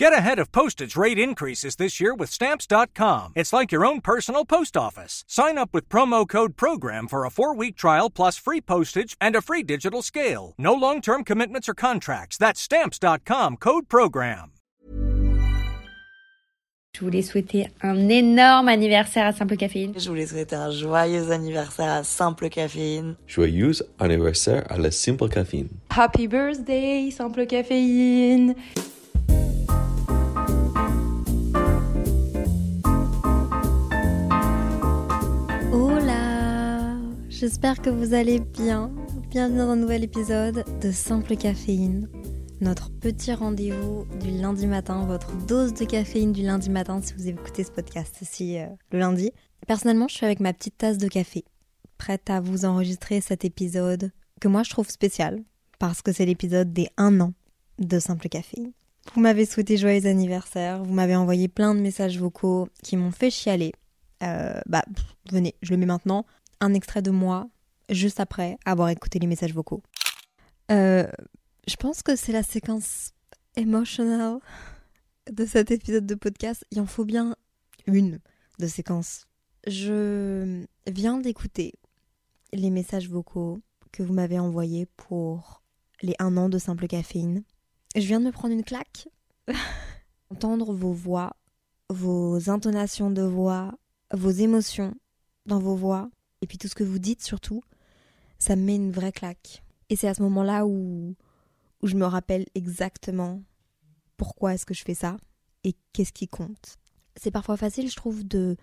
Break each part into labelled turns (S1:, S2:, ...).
S1: Get ahead of postage rate increases this year with Stamps.com. It's like your own personal post office. Sign up with promo code PROGRAM for a four week trial plus free postage and a free digital scale. No long term commitments or contracts. That's Stamps.com code PROGRAM.
S2: Je voulais souhaiter un énorme anniversaire à Simple Caféine.
S3: Je voulais souhaiter un joyeux anniversaire à Simple Caféine.
S4: Joyeux anniversaire à la Simple Caféine.
S2: Happy birthday, Simple Caféine. J'espère que vous allez bien. Bienvenue dans un nouvel épisode de Simple Caféine, notre petit rendez-vous du lundi matin, votre dose de caféine du lundi matin si vous écoutez ce podcast ici euh, le lundi. Personnellement, je suis avec ma petite tasse de café, prête à vous enregistrer cet épisode que moi je trouve spécial parce que c'est l'épisode des 1 an de Simple Caféine. Vous m'avez souhaité joyeux anniversaire, vous m'avez envoyé plein de messages vocaux qui m'ont fait chialer. Euh, bah, venez, je le mets maintenant. Un extrait de moi, juste après avoir écouté les messages vocaux. Euh, je pense que c'est la séquence emotional de cet épisode de podcast. Il en faut bien une de séquence. Je viens d'écouter les messages vocaux que vous m'avez envoyés pour les un an de simple caféine. Je viens de me prendre une claque. Entendre vos voix, vos intonations de voix, vos émotions dans vos voix, et puis tout ce que vous dites surtout, ça me met une vraie claque. Et c'est à ce moment-là où, où je me rappelle exactement pourquoi est-ce que je fais ça et qu'est-ce qui compte. C'est parfois facile, je trouve, de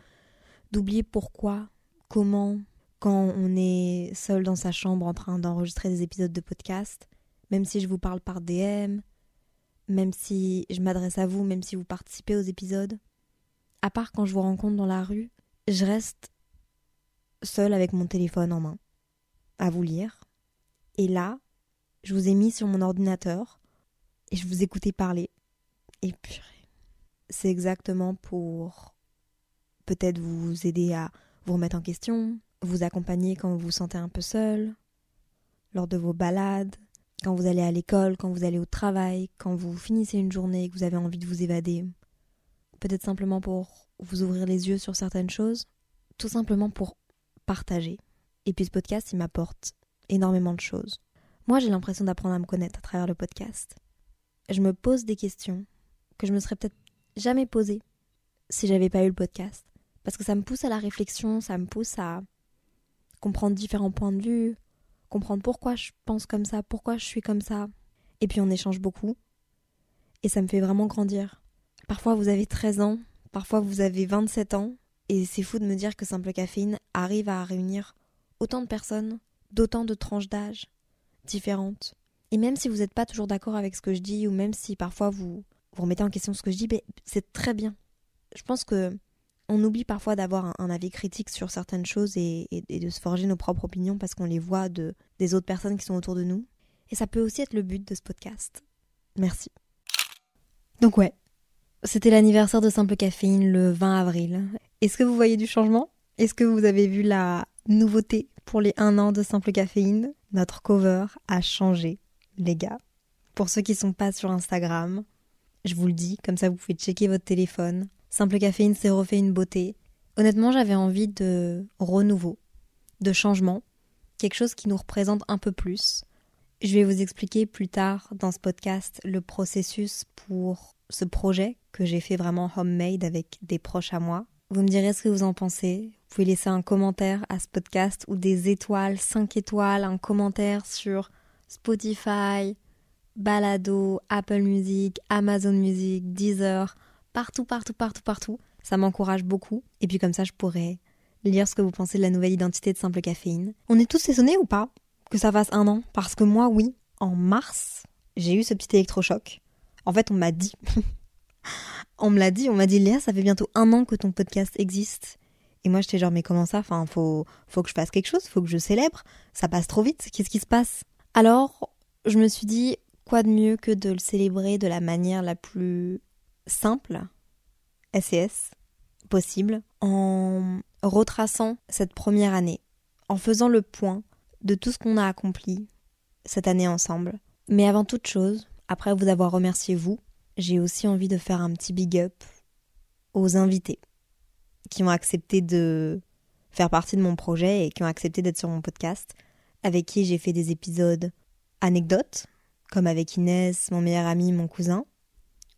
S2: d'oublier pourquoi, comment, quand on est seul dans sa chambre en train d'enregistrer des épisodes de podcast, même si je vous parle par DM, même si je m'adresse à vous, même si vous participez aux épisodes. À part quand je vous rencontre dans la rue, je reste seule avec mon téléphone en main, à vous lire. Et là, je vous ai mis sur mon ordinateur et je vous écoutais parler. Et purée, c'est exactement pour peut-être vous aider à vous remettre en question, vous accompagner quand vous vous sentez un peu seul, lors de vos balades, quand vous allez à l'école, quand vous allez au travail, quand vous finissez une journée et que vous avez envie de vous évader. Peut-être simplement pour vous ouvrir les yeux sur certaines choses, tout simplement pour partager. Et puis ce podcast, il m'apporte énormément de choses. Moi, j'ai l'impression d'apprendre à me connaître à travers le podcast. Je me pose des questions que je me serais peut-être jamais posées si j'avais pas eu le podcast. Parce que ça me pousse à la réflexion, ça me pousse à comprendre différents points de vue, comprendre pourquoi je pense comme ça, pourquoi je suis comme ça. Et puis on échange beaucoup. Et ça me fait vraiment grandir. Parfois vous avez 13 ans, parfois vous avez 27 ans, et c'est fou de me dire que Simple Caféine arrive à réunir autant de personnes, d'autant de tranches d'âge différentes. Et même si vous n'êtes pas toujours d'accord avec ce que je dis, ou même si parfois vous vous remettez en question ce que je dis, c'est très bien. Je pense que on oublie parfois d'avoir un, avis critique sur certaines choses et, et- et de se forger nos propres opinions parce qu'on les voit de, des autres personnes qui sont autour de nous. Et ça peut aussi être le but de ce podcast. Merci. Donc ouais, c'était l'anniversaire de Simple Caféine le 20 avril. Est-ce que vous voyez du changement? Est-ce que vous avez vu la nouveauté pour les 1 an de Simple Caféine? Notre cover a changé, les gars. Pour ceux qui sont pas sur Instagram, je vous le dis, comme ça vous pouvez checker votre téléphone. Simple Caféine s'est refait une beauté. Honnêtement, j'avais envie de renouveau, de changement, quelque chose qui nous représente un peu plus. Je vais vous expliquer plus tard dans ce podcast le processus pour ce projet que j'ai fait vraiment homemade avec des proches à moi. Vous me direz ce que vous en pensez. Vous pouvez laisser un commentaire à ce podcast ou des étoiles, 5 étoiles, un commentaire sur Spotify, Balado, Apple Music, Amazon Music, Deezer, partout, partout, partout, partout. Ça m'encourage beaucoup. Et puis comme ça, je pourrais lire ce que vous pensez de la nouvelle identité de Simple Caféine. On est tous étonnés ou pas que ça fasse un an? Parce que moi, oui, en mars, j'ai eu ce petit électrochoc. En fait, on m'a dit. on me l'a dit, on m'a dit, Léa, ça fait bientôt un an que ton podcast existe. Et moi, j'étais genre, mais comment ça? Enfin, faut, faut que je fasse quelque chose, faut que je célèbre. Ça passe trop vite, qu'est-ce qui se passe? Alors, je me suis dit, quoi de mieux que de le célébrer de la manière la plus simple, SES, possible, en retraçant cette première année, en faisant le point de tout ce qu'on a accompli cette année ensemble. Mais avant toute chose, après vous avoir remercié vous, j'ai aussi envie de faire un petit big up aux invités qui ont accepté de faire partie de mon projet et qui ont accepté d'être sur mon podcast, avec qui j'ai fait des épisodes anecdotes, comme avec Inès, mon meilleur ami, mon cousin,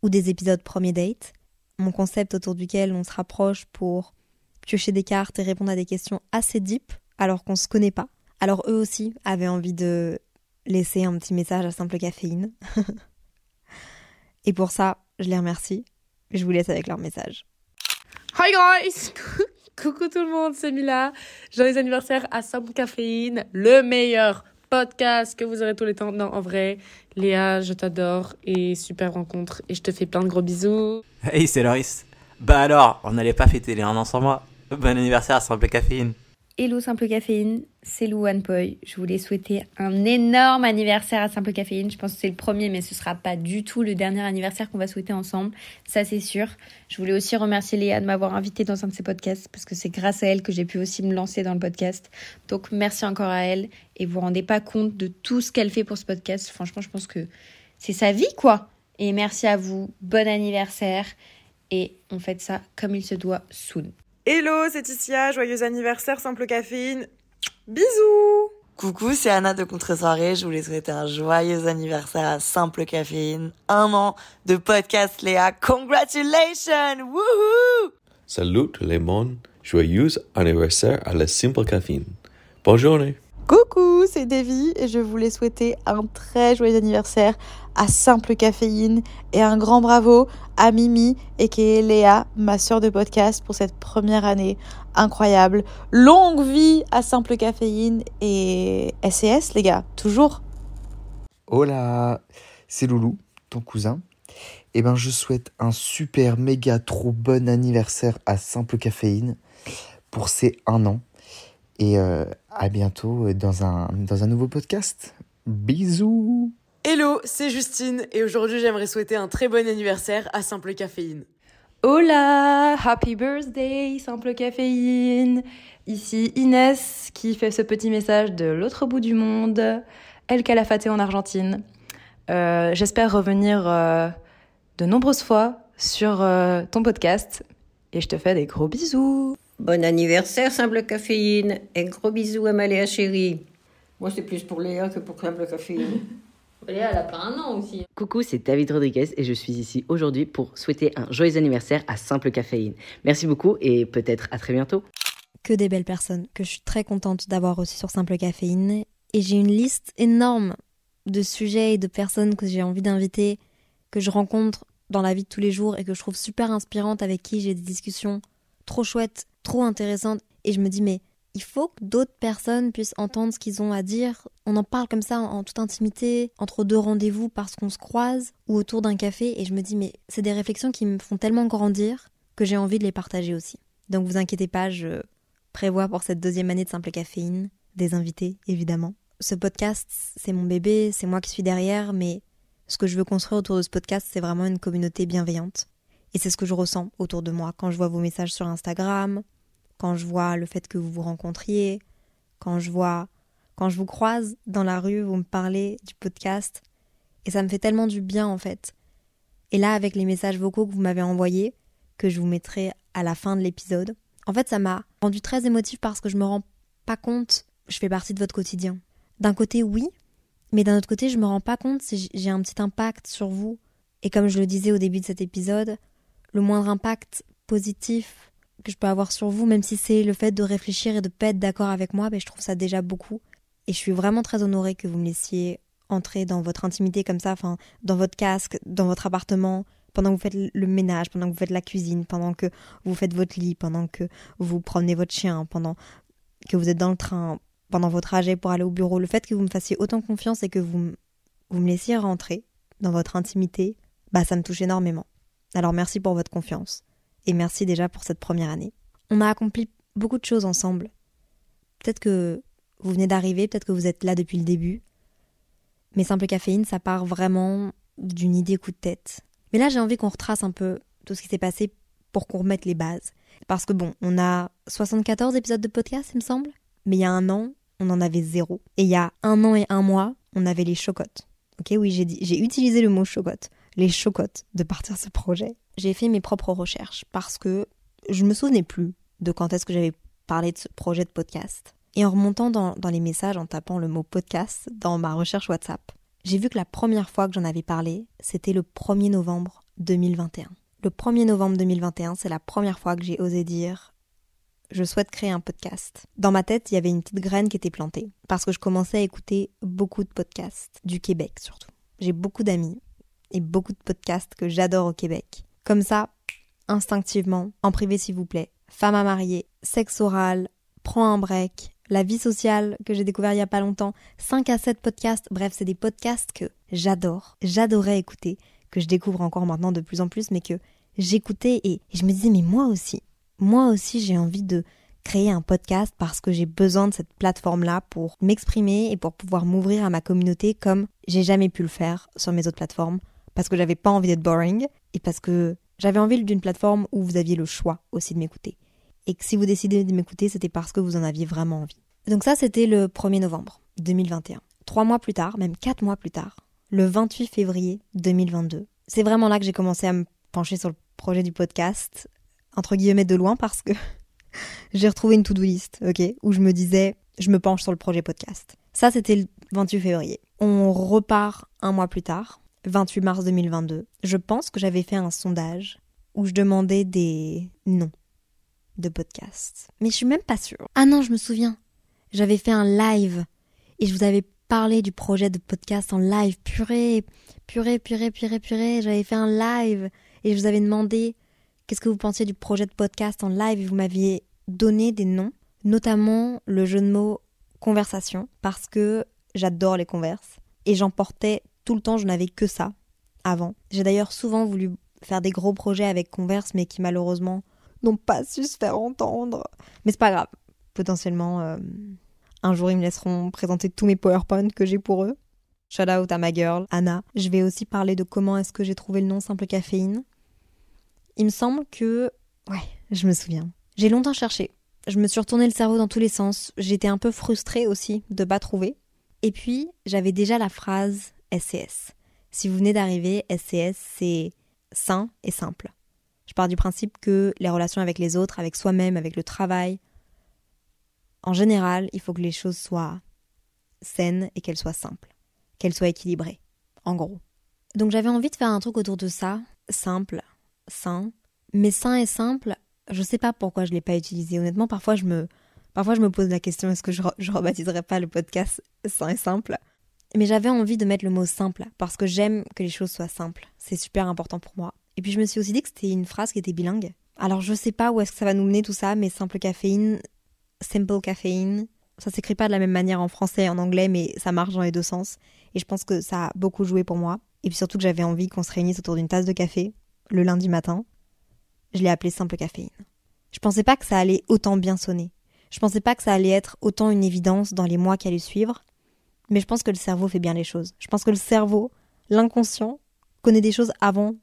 S2: ou des épisodes premier date, mon concept autour duquel on se rapproche pour piocher des cartes et répondre à des questions assez deep alors qu'on se connaît pas. Alors eux aussi avaient envie de laisser un petit message à simple caféine. et pour ça, je les remercie. Je vous laisse avec leur message.
S5: Hi guys Coucou tout le monde, c'est Mila. Joyeux anniversaire à Simple Caféine, le meilleur podcast que vous aurez tous les temps. Non, en vrai, Léa, je t'adore et super rencontre et je te fais plein de gros bisous.
S6: Hey, c'est Loris. Bah alors, on n'allait pas fêter les un an sans moi. Bon anniversaire à Simple Caféine.
S7: Hello Simple Caféine, c'est Lou Poi. Je voulais souhaiter un énorme anniversaire à Simple Caféine. Je pense que c'est le premier, mais ce sera pas du tout le dernier anniversaire qu'on va souhaiter ensemble. Ça, c'est sûr. Je voulais aussi remercier Léa de m'avoir invité dans un de ses podcasts parce que c'est grâce à elle que j'ai pu aussi me lancer dans le podcast. Donc, merci encore à elle. Et vous vous rendez pas compte de tout ce qu'elle fait pour ce podcast. Franchement, je pense que c'est sa vie, quoi. Et merci à vous. Bon anniversaire. Et on fait ça comme il se doit soon.
S8: Hello, c'est Ticia, joyeux anniversaire Simple Caféine. Bisous
S3: Coucou, c'est Anna de Contre-soirée. Je voulais souhaiter un joyeux anniversaire à Simple Caféine. Un an de podcast Léa. Congratulations Wouhou
S4: Salut tout le monde. Joyeux anniversaire à la Simple Caffeine. Bonne journée.
S9: Coucou, c'est Davy et je voulais souhaiter un très joyeux anniversaire à Simple Caféine et un grand bravo à Mimi et qui est Léa, ma sœur de podcast pour cette première année incroyable. Longue vie à Simple Caféine et SES les gars, toujours.
S10: Hola, c'est Loulou, ton cousin. Eh ben je souhaite un super méga trop bon anniversaire à Simple Caféine pour ses un an. Et euh, à bientôt dans un, dans un nouveau podcast. Bisous
S8: Hello, c'est Justine et aujourd'hui j'aimerais souhaiter un très bon anniversaire à Simple Caféine.
S11: Hola, happy birthday, Simple Caféine. Ici Inès qui fait ce petit message de l'autre bout du monde, El Calafate en Argentine. Euh, J'espère revenir euh, de nombreuses fois sur euh, ton podcast et je te fais des gros bisous.
S12: Bon anniversaire, Simple Caféine, et gros bisous à ma Léa chérie. Moi, c'est plus pour Léa que pour Simple Caféine.
S7: Léa, elle a pas un an aussi.
S13: Coucou, c'est David Rodriguez et je suis ici aujourd'hui pour souhaiter un joyeux anniversaire à Simple Caféine. Merci beaucoup et peut-être à très bientôt.
S2: Que des belles personnes que je suis très contente d'avoir reçues sur Simple Caféine. Et j'ai une liste énorme de sujets et de personnes que j'ai envie d'inviter, que je rencontre dans la vie de tous les jours et que je trouve super inspirantes, avec qui j'ai des discussions trop chouettes, trop intéressantes. Et je me dis, mais il faut que d'autres personnes puissent entendre ce qu'ils ont à dire. On en parle comme ça en toute intimité, entre deux rendez-vous parce qu'on se croise ou autour d'un café. Et je me dis, mais c'est des réflexions qui me font tellement grandir que j'ai envie de les partager aussi. Donc vous inquiétez pas, je prévois pour cette deuxième année de Simple Caféine des invités, évidemment. Ce podcast, c'est mon bébé, c'est moi qui suis derrière, mais ce que je veux construire autour de ce podcast, c'est vraiment une communauté bienveillante. Et c'est ce que je ressens autour de moi quand je vois vos messages sur Instagram, quand je vois le fait que vous vous rencontriez, quand je vois, quand je vous croise dans la rue, vous me parlez du podcast. Et ça me fait tellement du bien en fait. Et là, avec les messages vocaux que vous m'avez envoyés, que je vous mettrai à la fin de l'épisode, en fait, ça m'a rendu très émotive parce que je me rends pas compte, je fais partie de votre quotidien. D'un côté, oui, mais d'un autre côté, je me rends pas compte si j'ai un petit impact sur vous. Et comme je le disais au début de cet épisode, le moindre impact positif que je peux avoir sur vous, même si c'est le fait de réfléchir et de pas être d'accord avec moi, ben, je trouve ça déjà beaucoup. Et je suis vraiment très honorée que vous me laissiez entrer dans votre intimité comme ça, enfin, dans votre casque, dans votre appartement, pendant que vous faites le ménage, pendant que vous faites la cuisine, pendant que vous faites votre lit, pendant que vous promenez votre chien, pendant que vous êtes dans le train, pendant votre trajet pour aller au bureau. Le fait que vous me fassiez autant confiance et que vous, vous me laissiez rentrer dans votre intimité, bah ça me touche énormément. Alors merci pour votre confiance et merci déjà pour cette première année. On a accompli beaucoup de choses ensemble. Peut-être que vous venez d'arriver, peut-être que vous êtes là depuis le début. Mais Simple Caféine, ça part vraiment d'une idée coup de tête. Mais là, j'ai envie qu'on retrace un peu tout ce qui s'est passé pour qu'on remette les bases. Parce que bon, on a 74 épisodes de podcast, il me semble. Mais il y a un an, on en avait zéro. Et il y a un an et un mois, on avait les chocottes. Ok, oui, j'ai utilisé le mot chocotte. Les chocottes de partir ce projet. J'ai fait mes propres recherches parce que je me souvenais plus de quand est-ce que j'avais parlé de ce projet de podcast. Et en remontant dans, dans les messages, en tapant le mot podcast dans ma recherche WhatsApp, j'ai vu que la première fois que j'en avais parlé, c'était le 1er novembre 2021. Le 1er novembre 2021, c'est la première fois que j'ai osé dire je souhaite créer un podcast. Dans ma tête, il y avait une petite graine qui était plantée parce que je commençais à écouter beaucoup de podcasts du Québec surtout. J'ai beaucoup d'amis et beaucoup de podcasts que j'adore au Québec. Comme ça, instinctivement, en privé s'il vous plaît, femme à marier, sexe oral, prends un break, la vie sociale que j'ai découvert il y a pas longtemps, 5 à 7 podcasts, bref, c'est des podcasts que j'adore, j'adorais écouter, que je découvre encore maintenant de plus en plus, mais que j'écoutais et je me disais mais moi aussi, moi aussi j'ai envie de créer un podcast parce que j'ai besoin de cette plateforme-là pour m'exprimer et pour pouvoir m'ouvrir à ma communauté comme j'ai jamais pu le faire sur mes autres plateformes parce que j'avais pas envie d'être boring et parce que j'avais envie d'une plateforme où vous aviez le choix aussi de m'écouter. Et que si vous décidez de m'écouter, c'était parce que vous en aviez vraiment envie. Donc ça, c'était le 1er novembre 2021. Trois mois plus tard, même quatre mois plus tard, le 28 février 2022, c'est vraiment là que j'ai commencé à me pencher sur le projet du podcast, entre guillemets de loin, parce que j'ai retrouvé une to-do list, ok, où je me disais, je me penche sur le projet podcast. Ça, c'était le 28 février. On repart un mois plus tard, 28 mars 2022. Je pense que j'avais fait un sondage où je demandais des noms de podcasts. Mais je suis même pas sûre. Ah non, je me souviens. J'avais fait un live et je vous avais parlé du projet de podcast en live. Purée, purée, purée, purée, purée. J'avais fait un live et je vous avais demandé qu'est-ce que vous pensiez du projet de podcast en live et vous m'aviez donné des noms, notamment le jeu de mots conversation parce que j'adore les converses et j'en portais tout le temps, je n'avais que ça avant. J'ai d'ailleurs souvent voulu faire des gros projets avec Converse mais qui malheureusement n'ont pas su se faire entendre. Mais c'est pas grave. Potentiellement, euh, un jour, ils me laisseront présenter tous mes PowerPoint que j'ai pour eux. Shout out à ma girl, Anna. Je vais aussi parler de comment est-ce que j'ai trouvé le nom Simple Caféine. Il me semble que... Ouais, je me souviens. J'ai longtemps cherché. Je me suis retourné le cerveau dans tous les sens. J'étais un peu frustrée aussi de pas trouver. Et puis, j'avais déjà la phrase SCS. Si vous venez d'arriver, SCS, c'est sain et simple. Je pars du principe que les relations avec les autres, avec soi-même, avec le travail, en général, il faut que les choses soient saines et qu'elles soient simples, qu'elles soient équilibrées, en gros. Donc j'avais envie de faire un truc autour de ça, simple, sain, mais sain et simple, je sais pas pourquoi je l'ai pas utilisé. Honnêtement, parfois je me, parfois je me pose la question est-ce que je, je rebaptiserai pas le podcast sain et simple? Mais j'avais envie de mettre le mot simple parce que j'aime que les choses soient simples. C'est super important pour moi. Et puis je me suis aussi dit que c'était une phrase qui était bilingue. Alors je sais pas où est-ce que ça va nous mener tout ça, mais simple caféine, simple caffeine, ça s'écrit pas de la même manière en français et en anglais, mais ça marche dans les deux sens. Et je pense que ça a beaucoup joué pour moi. Et puis surtout que j'avais envie qu'on se réunisse autour d'une tasse de café le lundi matin. Je l'ai appelé simple caféine. Je pensais pas que ça allait autant bien sonner. Je pensais pas que ça allait être autant une évidence dans les mois qui allaient suivre. Mais je pense que le cerveau fait bien les choses. Je pense que le cerveau, l'inconscient, connaît des choses avant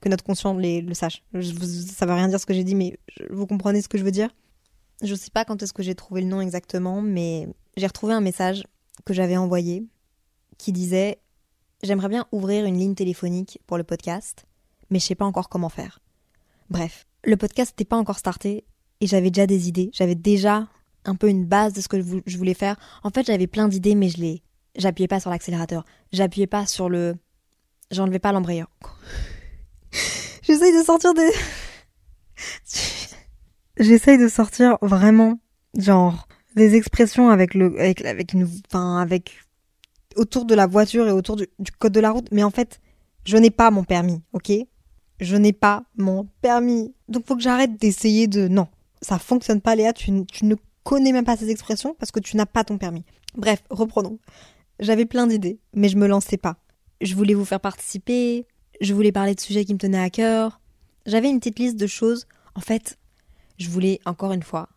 S2: que notre conscient le sache. Je, ça veut rien dire ce que j'ai dit, mais vous comprenez ce que je veux dire? Je sais pas quand est-ce que j'ai trouvé le nom exactement, mais j'ai retrouvé un message que j'avais envoyé qui disait J'aimerais bien ouvrir une ligne téléphonique pour le podcast, mais je sais pas encore comment faire. Bref, le podcast n'était pas encore starté et j'avais déjà des idées. J'avais déjà un peu une base de ce que je voulais faire. En fait, j'avais plein d'idées, mais je les. J'appuyais pas sur l'accélérateur. J'appuyais pas sur le. J'enlevais pas l'embrayeur. J'essaye de sortir des. J'essaye de sortir vraiment, genre, des expressions avec le, avec, avec une, enfin, avec, autour de la voiture et autour du, code de la route. Mais en fait, je n'ai pas mon permis, ok? Je n'ai pas mon permis. Donc faut que j'arrête d'essayer de, non. Ça fonctionne pas, Léa. Tu ne connais même pas ces expressions parce que tu n'as pas ton permis. Bref, reprenons. J'avais plein d'idées, mais je me lançais pas. Je voulais vous faire participer, je voulais parler de sujets qui me tenaient à cœur. J'avais une petite liste de choses. En fait, je voulais, encore une fois,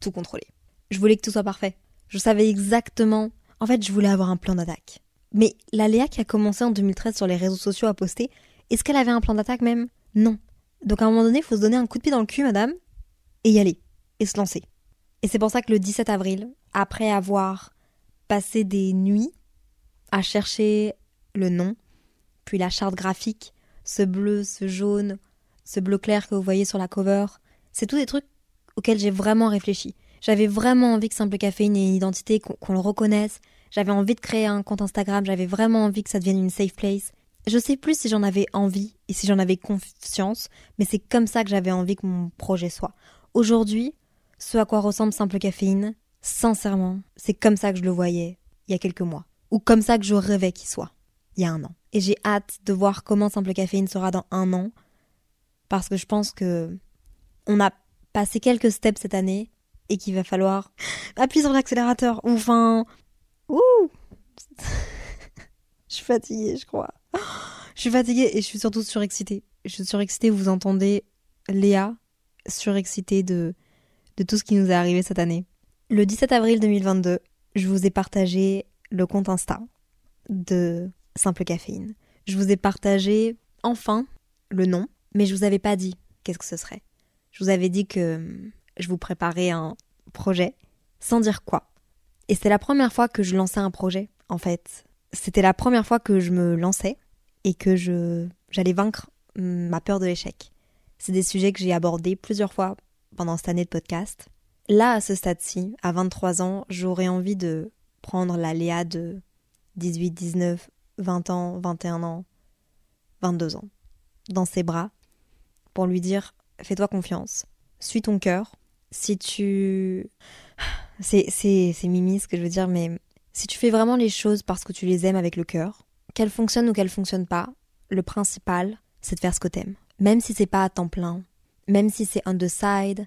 S2: tout contrôler. Je voulais que tout soit parfait. Je savais exactement. En fait, je voulais avoir un plan d'attaque. Mais la Léa qui a commencé en 2013 sur les réseaux sociaux à poster, est-ce qu'elle avait un plan d'attaque même? Non. Donc à un moment donné, il faut se donner un coup de pied dans le cul, madame, et y aller. Et se lancer. Et c'est pour ça que le 17 avril, après avoir passé des nuits à chercher le nom, puis la charte graphique, ce bleu, ce jaune, ce bleu clair que vous voyez sur la cover, c'est tous des trucs auxquels j'ai vraiment réfléchi. J'avais vraiment envie que Simple Caféine ait une identité, qu'on le reconnaisse. J'avais envie de créer un compte Instagram, j'avais vraiment envie que ça devienne une safe place. Je sais plus si j'en avais envie et si j'en avais confiance, mais c'est comme ça que j'avais envie que mon projet soit. Aujourd'hui, ce à quoi ressemble Simple Caféine, sincèrement, c'est comme ça que je le voyais il y a quelques mois. Ou comme ça que je rêvais qu'il soit il y a un an. Et j'ai hâte de voir comment Simple Caféine sera dans un an. Parce que je pense que on a passé quelques steps cette année et qu'il va falloir appuyer sur l'accélérateur. Enfin. Ouh Je suis fatiguée, je crois. Je suis fatiguée et je suis surtout surexcitée. Je suis surexcitée, vous entendez Léa surexcitée de, de tout ce qui nous est arrivé cette année. Le 17 avril 2022, je vous ai partagé le compte Insta de Simple Caféine. Je vous ai partagé enfin le nom, mais je vous avais pas dit qu'est-ce que ce serait. Je vous avais dit que hum, je vous préparais un projet sans dire quoi. Et c'est la première fois que je lançais un projet, en fait. C'était la première fois que je me lançais et que je j'allais vaincre hum, ma peur de l'échec. C'est des sujets que j'ai abordés plusieurs fois pendant cette année de podcast. Là, à ce stade-ci, à 23 ans, j'aurais envie de prendre la Léa de 18, 19, 20 ans, 21 ans, 22 ans, dans ses bras, pour lui dire fais-toi confiance, suis ton cœur. Si tu. C'est, c'est, c'est mimi ce que je veux dire, mais si tu fais vraiment les choses parce que tu les aimes avec le cœur, qu'elles fonctionnent ou qu'elles fonctionnent pas, le principal, c'est de faire ce que t'aimes. Même si c'est pas à temps plein, même si c'est on the side,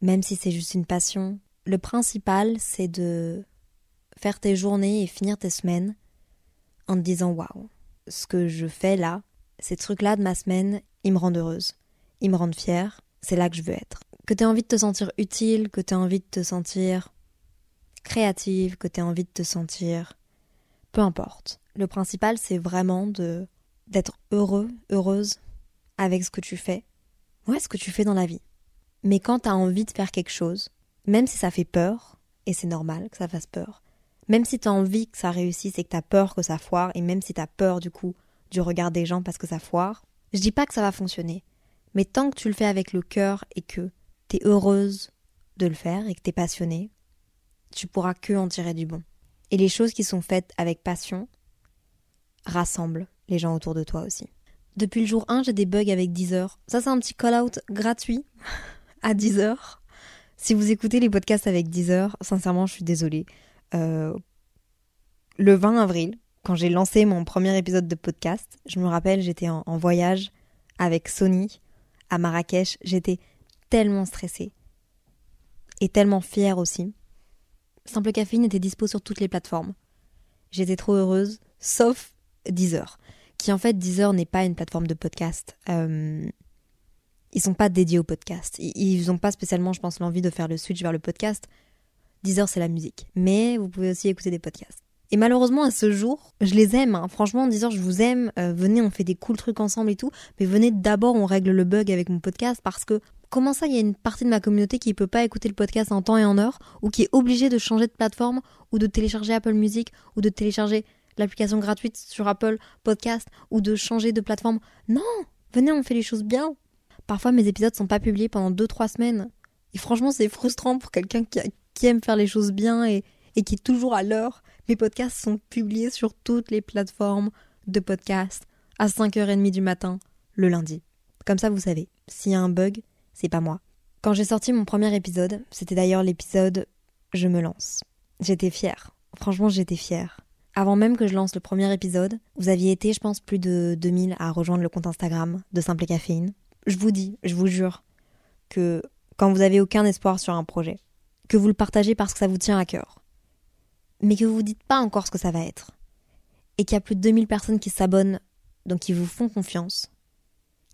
S2: même si c'est juste une passion, le principal, c'est de faire tes journées et finir tes semaines en te disant waouh, ce que je fais là, ces trucs-là de ma semaine, ils me rendent heureuse, ils me rendent fière, c'est là que je veux être. Que tu aies envie de te sentir utile, que tu aies envie de te sentir créative, que tu aies envie de te sentir. Peu importe. Le principal, c'est vraiment de d'être heureux, heureuse avec ce que tu fais. Ouais, ce que tu fais dans la vie. Mais quand tu as envie de faire quelque chose, même si ça fait peur, et c'est normal que ça fasse peur, même si tu as envie que ça réussisse et que tu as peur que ça foire, et même si tu as peur du coup du regard des gens parce que ça foire, je dis pas que ça va fonctionner. Mais tant que tu le fais avec le cœur et que tu es heureuse de le faire et que tu es passionnée, tu pourras que en tirer du bon. Et les choses qui sont faites avec passion rassemblent les gens autour de toi aussi. Depuis le jour 1, j'ai des bugs avec Deezer. Ça, c'est un petit call-out gratuit à Deezer. Si vous écoutez les podcasts avec Deezer, sincèrement, je suis désolée. Euh, le 20 avril, quand j'ai lancé mon premier épisode de podcast, je me rappelle, j'étais en, voyage avec Sony à Marrakech. J'étais tellement stressée et tellement fière aussi. Simple Caféine était dispo sur toutes les plateformes. J'étais trop heureuse, sauf Deezer, qui en fait Deezer n'est pas une plateforme de podcast. Euh, ils sont pas dédiés au podcast. Ils n'ont pas spécialement, je pense, l'envie de faire le switch vers le podcast. Deezer, c'est la musique. Mais vous pouvez aussi écouter des podcasts. Et malheureusement, à ce jour, je les aime. Hein. Franchement, Deezer, je vous aime. Euh, venez, on fait des cool trucs ensemble et tout. Mais venez d'abord, on règle le bug avec mon podcast parce que comment ça, il y a une partie de ma communauté qui peut pas écouter le podcast en temps et en heure ou qui est obligée de changer de plateforme ou de télécharger Apple Music ou de télécharger l'application gratuite sur Apple Podcast ou de changer de plateforme. Non, venez, on fait les choses bien. Parfois, mes épisodes sont pas publiés pendant 2-3 semaines. Et franchement, c'est frustrant pour quelqu'un qui, aime faire les choses bien et, et qui est toujours à l'heure. Mes podcasts sont publiés sur toutes les plateformes de podcast à 5h30 du matin le lundi. Comme ça, vous savez, s'il y a un bug, c'est pas moi. Quand j'ai sorti mon premier épisode, c'était d'ailleurs l'épisode Je me lance. J'étais fière. Franchement, j'étais fière. Avant même que je lance le premier épisode, vous aviez été, je pense, plus de 2000 à rejoindre le compte Instagram de Simple Caféine. Je vous dis, je vous jure, que quand vous avez aucun espoir sur un projet, que vous le partagez parce que ça vous tient à cœur, mais que vous vous dites pas encore ce que ça va être, et qu'il y a plus de 2000 personnes qui s'abonnent, donc qui vous font confiance,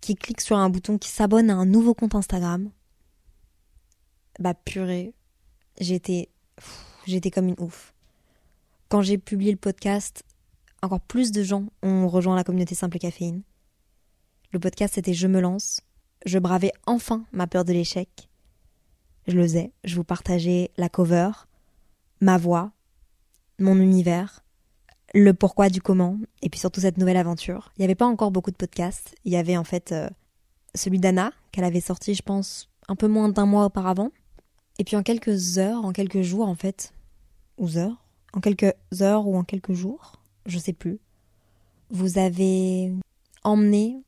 S2: qui cliquent sur un bouton, qui s'abonnent à un nouveau compte Instagram, bah purée, j'étais, j'étais comme une ouf. Quand j'ai publié le podcast, encore plus de gens ont rejoint la communauté Simple Caféine. Le podcast c'était Je me lance. Je bravais enfin ma peur de l'échec je le faisais. Je vous partageais la cover, ma voix, mon univers, le pourquoi du comment, et puis surtout cette nouvelle aventure. Il n'y avait pas encore beaucoup de podcasts. Il y avait en fait euh, celui d'Anna, qu'elle avait sorti, je pense, un peu moins d'un mois auparavant. Et puis en quelques heures, en quelques jours en fait, ou heures, en quelques heures ou en quelques jours, je sais plus, vous avez emmené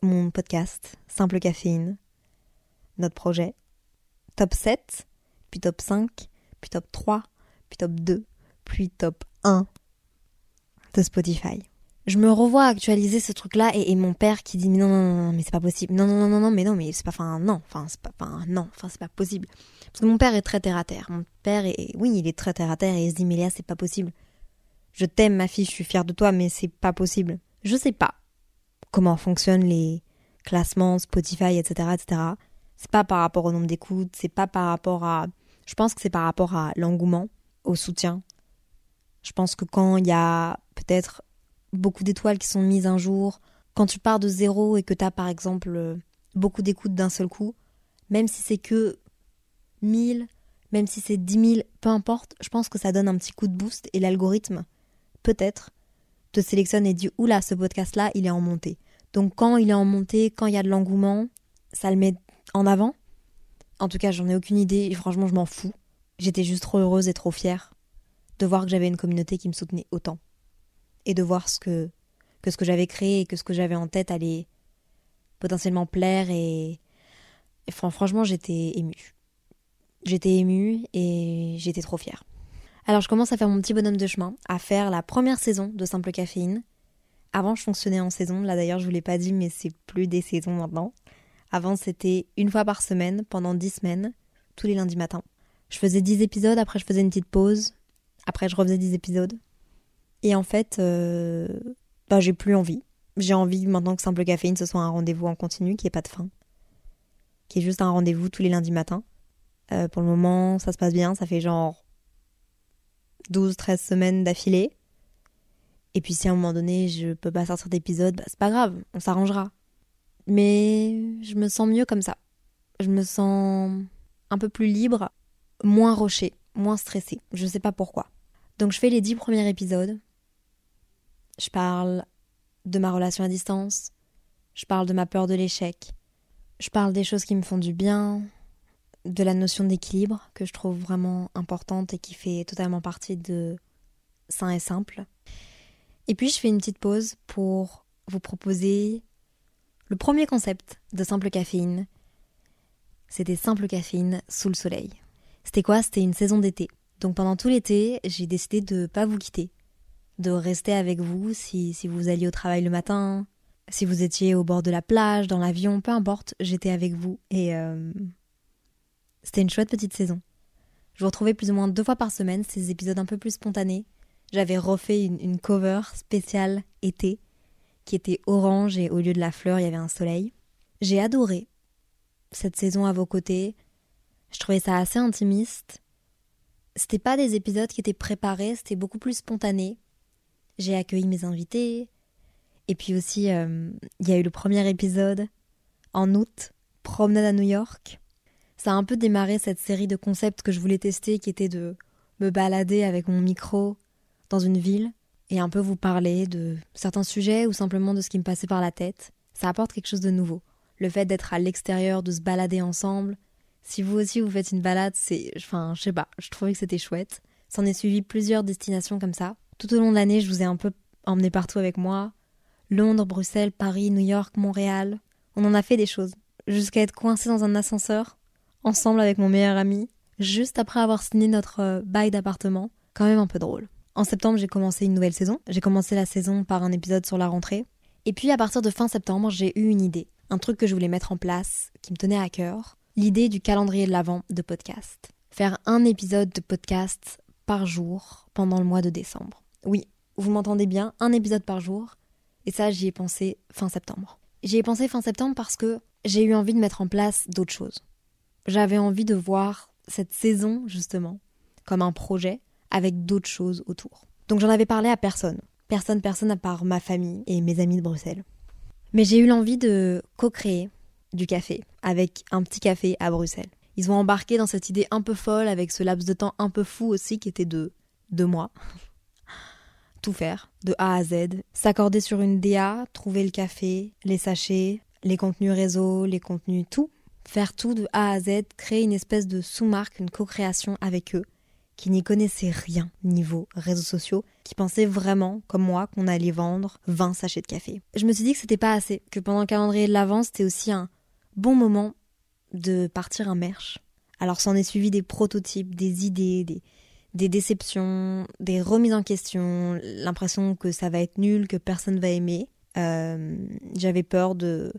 S2: mon podcast, Simple Caféine, notre projet, top 7, puis top 5, puis top 3, puis top 2, puis top 1 de Spotify. Je me revois actualiser ce truc-là et, mon père qui dit non non non, non mais c'est pas possible. Non non non non non mais non mais c'est pas enfin non enfin c'est pas enfin non enfin c'est pas possible parce que mon père est très terre à terre. Mon père est oui il est très terre à terre et il se dit mais Léa c'est pas possible. Je t'aime ma fille je suis fière de toi mais c'est pas possible. Je sais pas comment fonctionnent les classements Spotify etc etc c'est pas par rapport au nombre d'écoutes c'est pas par rapport à je pense que c'est par rapport à l'engouement au soutien. Je pense que quand il y a peut-être beaucoup d'étoiles qui sont mises un jour, quand tu pars de zéro et que tu as par exemple euh, beaucoup d'écoutes d'un seul coup, même si c'est que 1000, même si c'est 10 000, peu importe, je pense que ça donne un petit coup de boost et l'algorithme, peut-être, te sélectionne et dit Oula, ce podcast-là, il est en montée. Donc quand il est en montée, quand il y a de l'engouement, ça le met en avant. En tout cas, j'en ai aucune idée et franchement, je m'en fous. J'étais juste trop heureuse et trop fière de voir que j'avais une communauté qui me soutenait autant et de voir ce que, que ce que j'avais créé et que ce que j'avais en tête allait potentiellement plaire et, et franchement j'étais émue. J'étais émue et j'étais trop fière. Alors je commence à faire mon petit bonhomme de chemin, à faire la première saison de Simple Caféine. Avant je fonctionnais en saison, là d'ailleurs je vous l'ai pas dit mais c'est plus des saisons maintenant. Avant c'était une fois par semaine pendant dix semaines, tous les lundis matins. Je faisais dix épisodes, après je faisais une petite pause, après je refaisais dix épisodes. Et en fait, euh, bah, j'ai plus envie. J'ai envie maintenant que Simple Caféine ce soit un rendez-vous en continu, qui ait pas de fin. Qui est juste un rendez-vous tous les lundis matins. Euh, pour le moment, ça se passe bien. Ça fait genre 12-13 semaines d'affilée. Et puis si à un moment donné, je peux pas sortir d'épisode, bah, c'est pas grave, on s'arrangera. Mais je me sens mieux comme ça. Je me sens un peu plus libre, moins rochée, moins stressée. Je sais pas pourquoi. Donc je fais les 10 premiers épisodes. Je parle de ma relation à distance. Je parle de ma peur de l'échec. Je parle des choses qui me font du bien, de la notion d'équilibre que je trouve vraiment importante et qui fait totalement partie de sain et simple. Et puis je fais une petite pause pour vous proposer le premier concept de Simple Caféine. C'était Simple Caféine sous le soleil. C'était quoi? C'était une saison d'été. Donc pendant tout l'été, j'ai décidé de ne pas vous quitter, de rester avec vous si, si vous alliez au travail le matin, si vous étiez au bord de la plage, dans l'avion, peu importe, j'étais avec vous et euh, c'était une chouette petite saison. Je vous retrouvais plus ou moins deux fois par semaine, ces épisodes un peu plus spontanés. J'avais refait une, cover spéciale été qui était orange et au lieu de la fleur, il y avait un soleil. J'ai adoré cette saison à vos côtés. Je trouvais ça assez intimiste. C'était pas des épisodes qui étaient préparés, c'était beaucoup plus spontané. J'ai accueilli mes invités. Et puis aussi, euh, il y a eu le premier épisode en août, promenade à New York. Ça a un peu démarré cette série de concepts que je voulais tester, qui était de me balader avec mon micro dans une ville et un peu vous parler de certains sujets ou simplement de ce qui me passait par la tête. Ça apporte quelque chose de nouveau. Le fait d'être à l'extérieur, de se balader ensemble, si vous aussi vous faites une balade, c'est. Enfin, je sais pas, je trouvais que c'était chouette. S'en est suivi plusieurs destinations comme ça. Tout au long de l'année, je vous ai un peu emmené partout avec moi. Londres, Bruxelles, Paris, New York, Montréal. On en a fait des choses. Jusqu'à être coincé dans un ascenseur, ensemble avec mon meilleur ami, juste après avoir signé notre euh, bail d'appartement. Quand même un peu drôle. En septembre, j'ai commencé une nouvelle saison. J'ai commencé la saison par un épisode sur la rentrée. Et puis à partir de fin septembre, j'ai eu une idée. Un truc que je voulais mettre en place, qui me tenait à cœur l'idée du calendrier de l'Avent de podcast. Faire un épisode de podcast par jour pendant le mois de décembre. Oui, vous m'entendez bien, un épisode par jour. Et ça, j'y ai pensé fin septembre. J'y ai pensé fin septembre parce que j'ai eu envie de mettre en place d'autres choses. J'avais envie de voir cette saison, justement, comme un projet avec d'autres choses autour. Donc j'en avais parlé à personne. Personne, personne à part ma famille et mes amis de Bruxelles. Mais j'ai eu l'envie de co-créer du café, avec un petit café à Bruxelles. Ils ont embarqué dans cette idée un peu folle, avec ce laps de temps un peu fou aussi, qui était de deux mois. tout faire, de A à Z. S'accorder sur une DA, trouver le café, les sachets, les contenus réseau, les contenus tout. Faire tout de A à Z, créer une espèce de sous-marque, une co-création avec eux, qui n'y connaissaient rien niveau réseaux sociaux, qui pensaient vraiment, comme moi, qu'on allait vendre 20 sachets de café. Je me suis dit que c'était pas assez, que pendant le calendrier de l'avance, c'était aussi un bon moment de partir un merch. Alors s'en est suivi des prototypes, des idées, des, des déceptions, des remises en question, l'impression que ça va être nul, que personne va aimer. Euh, j'avais peur de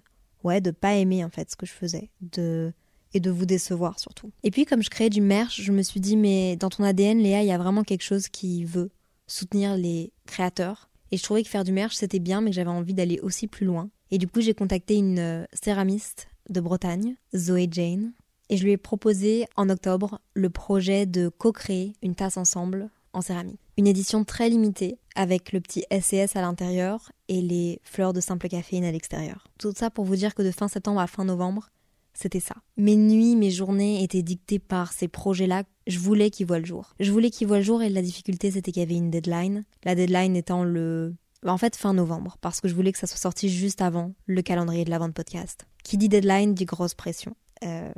S2: ouais de pas aimer en fait ce que je faisais, de et de vous décevoir surtout. Et puis comme je créais du merch, je me suis dit mais dans ton ADN Léa, il y a vraiment quelque chose qui veut soutenir les créateurs et je trouvais que faire du merch c'était bien mais que j'avais envie d'aller aussi plus loin. Et du coup, j'ai contacté une euh, céramiste de Bretagne, Zoé Jane, et je lui ai proposé en octobre le projet de co-créer une tasse ensemble en céramique. Une édition très limitée avec le petit SES à l'intérieur et les fleurs de simple caféine à l'extérieur. Tout ça pour vous dire que de fin septembre à fin novembre, c'était ça. Mes nuits, mes journées étaient dictées par ces projets-là. Je voulais qu'ils voient le jour. Je voulais qu'ils voient le jour et la difficulté c'était qu'il y avait une deadline. La deadline étant le... En fait fin novembre parce que je voulais que ça soit sorti juste avant le calendrier de la vente podcast. Qui dit deadline dit grosse pression. Euh,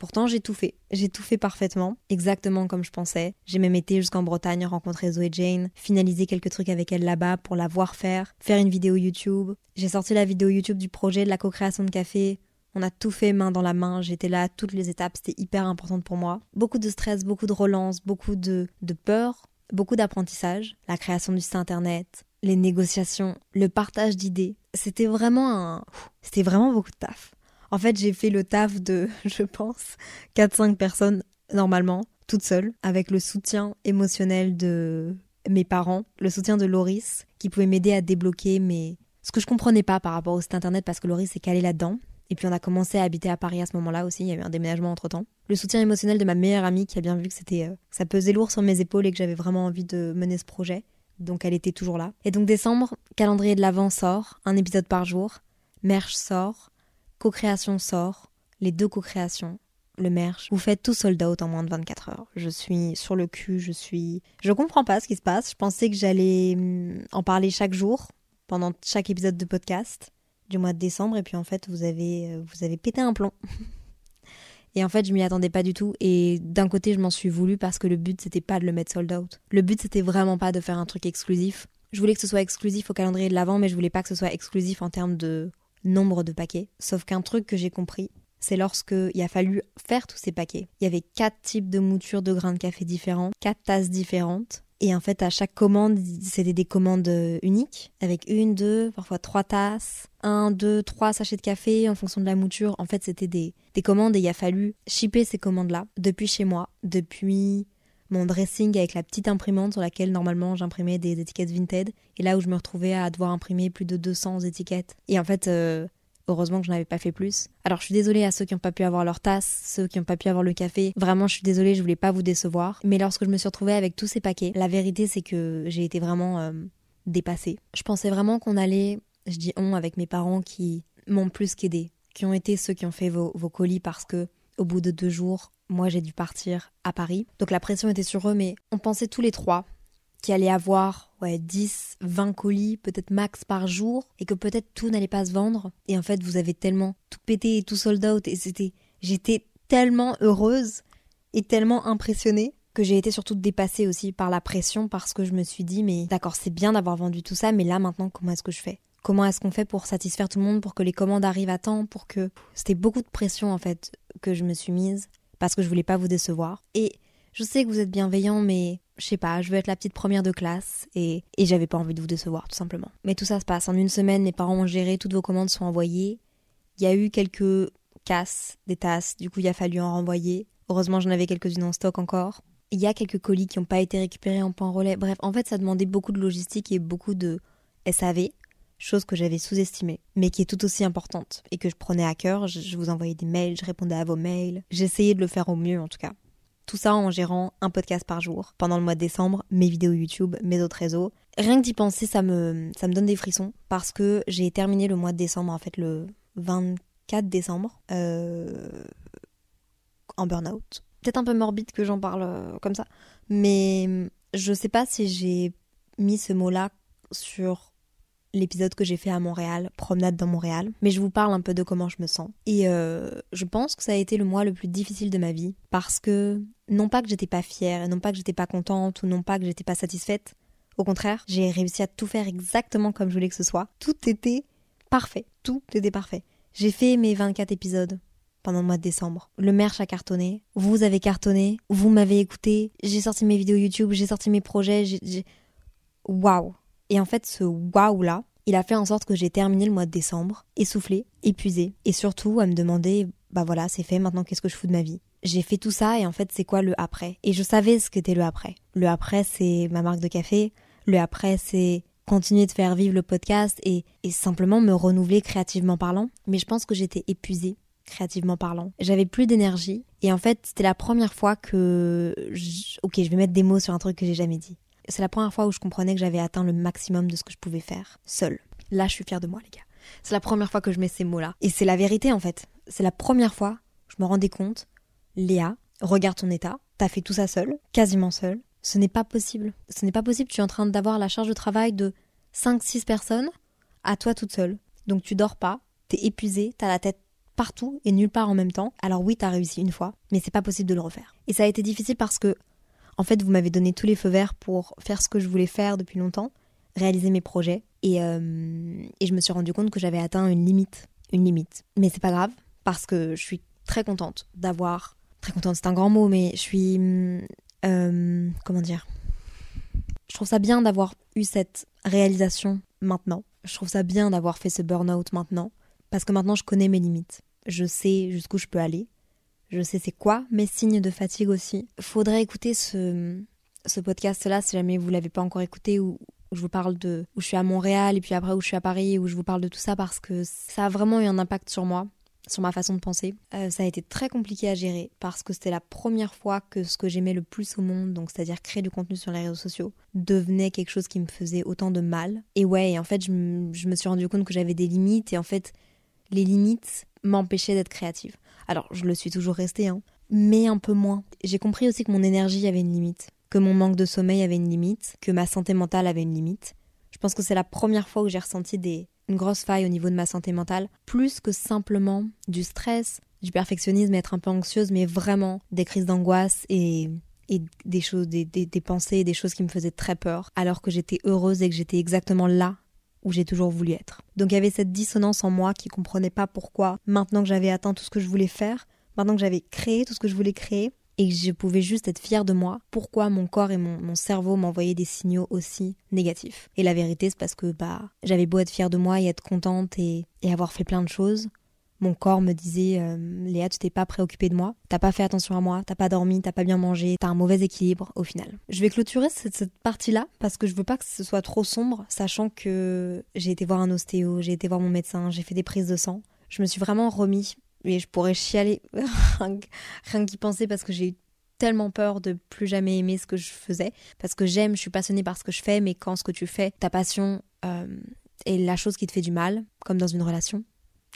S2: Pourtant, j'ai tout fait. J'ai tout fait parfaitement, exactement comme je pensais. J'ai même été jusqu'en Bretagne rencontrer Zoé Jane, finaliser quelques trucs avec elle là-bas pour la voir faire, faire une vidéo YouTube. J'ai sorti la vidéo YouTube du projet de la co-création de café. On a tout fait main dans la main. J'étais là à toutes les étapes. C'était hyper important pour moi. Beaucoup de stress, beaucoup de relance, beaucoup de, de peur, beaucoup d'apprentissage. La création du site internet, les négociations, le partage d'idées. C'était vraiment un... C'était vraiment beaucoup de taf. En fait, j'ai fait le taf de, je pense, 4-5 personnes normalement, toute seule, avec le soutien émotionnel de mes parents, le soutien de Loris, qui pouvait m'aider à débloquer mes... ce que je comprenais pas par rapport au site internet parce que Loris s'est calé là-dedans. Et puis on a commencé à habiter à Paris à ce moment-là aussi, il y a eu un déménagement entre-temps. Le soutien émotionnel de ma meilleure amie qui a bien vu que c'était euh, ça pesait lourd sur mes épaules et que j'avais vraiment envie de mener ce projet. Donc elle était toujours là. Et donc décembre, calendrier de l'avant sort, un épisode par jour, merch sort, co-création sort, les deux co-créations, le merch. Vous faites tout sold out en moins de 24 heures. Je suis sur le cul, je suis... Je comprends pas ce qui se passe. Je pensais que j'allais hum, en parler chaque jour, pendant chaque épisode de podcast du mois de décembre, et puis en fait, vous avez, euh, vous avez pété un plomb. Et en fait, je m'y attendais pas du tout. Et d'un côté, je m'en suis voulu parce que le but, c'était pas de le mettre sold out. Le but, c'était vraiment pas de faire un truc exclusif. Je voulais que ce soit exclusif au calendrier de l'avant, mais je voulais pas que ce soit exclusif en termes de nombre de paquets. Sauf qu'un truc que j'ai compris, c'est lorsque il a fallu faire tous ces paquets. Il y avait quatre types de moutures de grains de café différents, quatre tasses différentes. Et en fait, à chaque commande, c'était des commandes euh, uniques, avec une, deux, parfois trois tasses, un, deux, trois sachets de café en fonction de la mouture. En fait, c'était des, des commandes et il a fallu shipper ces commandes-là depuis chez moi, depuis mon dressing avec la petite imprimante sur laquelle normalement j'imprimais des étiquettes Vinted et là où je me retrouvais à devoir imprimer plus de 200 étiquettes. Et en fait, euh, heureusement que je n'avais pas fait plus. Alors je suis désolée à ceux qui n'ont pas pu avoir leur tasse, ceux qui n'ont pas pu avoir le café. Vraiment, je suis désolée, je voulais pas vous décevoir. Mais lorsque je me suis retrouvée avec tous ces paquets, la vérité c'est que j'ai été vraiment euh, dépassée. Je pensais vraiment qu'on allait, je dis on avec mes parents qui m'ont plus qu'aidé, qui ont été ceux qui ont fait vos, vos colis parce que au bout de deux jours, moi j'ai dû partir à Paris. Donc la pression était sur eux, mais on pensait tous les trois qu'il allait avoir ouais, 10, 20 colis, peut-être max par jour, et que peut-être tout n'allait pas se vendre. Et en fait, vous avez tellement tout pété et tout sold out, et c'était. J'étais tellement heureuse et tellement impressionnée que j'ai été surtout dépassée aussi par la pression parce que je me suis dit, mais d'accord, c'est bien d'avoir vendu tout ça, mais là maintenant, comment est-ce que je fais? Comment est-ce qu'on fait pour satisfaire tout le monde, pour que les commandes arrivent à temps, pour que. C'était beaucoup de pression en fait que je me suis mise parce que je voulais pas vous décevoir. Et je sais que vous êtes bienveillant, mais je sais pas, je veux être la petite première de classe et, j'avais pas envie de vous décevoir tout simplement. Mais tout ça se passe. En une semaine, mes parents ont géré, toutes vos commandes sont envoyées. Il y a eu quelques casses, des tasses, du coup il a fallu en renvoyer. Heureusement j'en avais quelques-unes en stock encore. Il y a quelques colis qui n'ont pas été récupérés en point relais. Bref, en fait ça demandait beaucoup de logistique et beaucoup de SAV chose que j'avais sous-estimée, mais qui est tout aussi importante et que je prenais à cœur. Je vous envoyais des mails, je répondais à vos mails. J'essayais de le faire au mieux en tout cas. Tout ça en gérant un podcast par jour pendant le mois de décembre, mes vidéos YouTube, mes autres réseaux. Rien que d'y penser, ça me, ça me donne des frissons parce que j'ai terminé le mois de décembre, en fait le 24 décembre, euh, en burn-out. Peut-être un peu morbide que j'en parle euh, comme ça, mais je sais pas si j'ai mis ce mot-là sur l'épisode que j'ai fait à Montréal, Promenade dans Montréal, mais je vous parle un peu de comment je me sens. Et euh, je pense que ça a été le mois le plus difficile de ma vie, parce que non pas que j'étais pas fière, non pas que j'étais pas contente, ou non pas que j'étais pas satisfaite, au contraire, j'ai réussi à tout faire exactement comme je voulais que ce soit. Tout était parfait, tout était parfait. J'ai fait mes 24 épisodes pendant le mois de décembre. Le merch a cartonné, vous avez cartonné, vous m'avez écouté, j'ai sorti mes vidéos YouTube, j'ai sorti mes projets, j'ai... Waouh Et en fait, ce waouh là, il a fait en sorte que j'ai terminé le mois de décembre, essoufflée, épuisée, et surtout à me demander, bah voilà, c'est fait, maintenant qu'est-ce que je fous de ma vie? J'ai fait tout ça, et en fait, c'est quoi le après? Et je savais ce qu'était le après. Le après, c'est ma marque de café, le après, c'est continuer de faire vivre le podcast et, et simplement me renouveler créativement parlant. Mais je pense que j'étais épuisée créativement parlant. J'avais plus d'énergie et en fait c'était la première fois que... Ok, je vais mettre des mots sur un truc que j'ai jamais dit. C'est la première fois où je comprenais que j'avais atteint le maximum de ce que je pouvais faire, seule. Là je suis fière de moi les gars. C'est la première fois que je mets ces mots-là. Et c'est la vérité en fait. C'est la première fois que je me rendais compte, Léa, regarde ton état, t'as fait tout ça seule, quasiment seule. Ce n'est pas possible. Ce n'est pas possible, tu es en train d'avoir la charge de travail de 5-6 personnes à toi toute seule. Donc tu dors pas, t'es épuisé, t'as la tête partout et nulle part en même temps. Alors oui, t'as réussi une fois, mais c'est pas possible de le refaire. Et ça a été difficile parce que, en fait, vous m'avez donné tous les feux verts pour faire ce que je voulais faire depuis longtemps, réaliser mes projets, et, euh, et je me suis rendu compte que j'avais atteint une limite. Une limite. Mais c'est pas grave, parce que je suis très contente d'avoir. Très contente, c'est un grand mot, mais je suis. Euh, comment dire? Je trouve ça bien d'avoir eu cette réalisation maintenant. Je trouve ça bien d'avoir fait ce burn-out maintenant, parce que maintenant je connais mes limites je sais jusqu'où je peux aller. Je sais c'est quoi mes signes de fatigue aussi. Faudrait écouter ce, ce podcast-là si jamais vous l'avez pas encore écouté ou où je vous parle de où je suis à Montréal et puis après où je suis à Paris où je vous parle de tout ça parce que ça a vraiment eu un impact sur moi sur ma façon de penser. Euh, ça a été très compliqué à gérer parce que c'était la première fois que ce que j'aimais le plus au monde, donc c'est-à-dire créer du contenu sur les réseaux sociaux, devenait quelque chose qui me faisait autant de mal. Et ouais, en fait, je, je me suis rendu compte que j'avais des limites et en fait, les limites, m'empêchait d'être créative. Alors, je le suis toujours restée, hein, mais un peu moins. J'ai compris aussi que mon énergie avait une limite, que mon manque de sommeil avait une limite, que ma santé mentale avait une limite. Je pense que c'est la première fois où j'ai ressenti des, une grosse faille au niveau de ma santé mentale, plus que simplement du stress, du perfectionnisme, être un peu anxieuse, mais vraiment des crises d'angoisse et, et des choses, des, des pensées, des choses qui me faisaient très peur, alors que j'étais heureuse et que j'étais exactement là où j'ai toujours voulu être. Donc il y avait cette dissonance en moi qui comprenait pas pourquoi, maintenant que j'avais atteint tout ce que je voulais faire, maintenant que j'avais créé tout ce que je voulais créer, et que je pouvais juste être fière de moi, pourquoi mon corps et mon, cerveau m'envoyaient des signaux aussi négatifs. Et la vérité, c'est parce que bah j'avais beau être fière de moi et être contente et avoir fait plein de choses, mon corps me disait euh, Léa, tu t'es pas préoccupée de moi, t'as pas fait attention à moi, t'as pas dormi, t'as pas bien mangé, t'as un mauvais équilibre au final. Je vais clôturer cette, partie-là parce que je veux pas que ce soit trop sombre, sachant que j'ai été voir un ostéo, j'ai été voir mon médecin, j'ai fait des prises de sang. Je me suis vraiment remis et je pourrais chialer rien qu'y penser parce que j'ai eu tellement peur de plus jamais aimer ce que je faisais. Parce que j'aime, je suis passionnée par ce que je fais, mais quand ce que tu fais, ta passion euh, est la chose qui te fait du mal, comme dans une relation,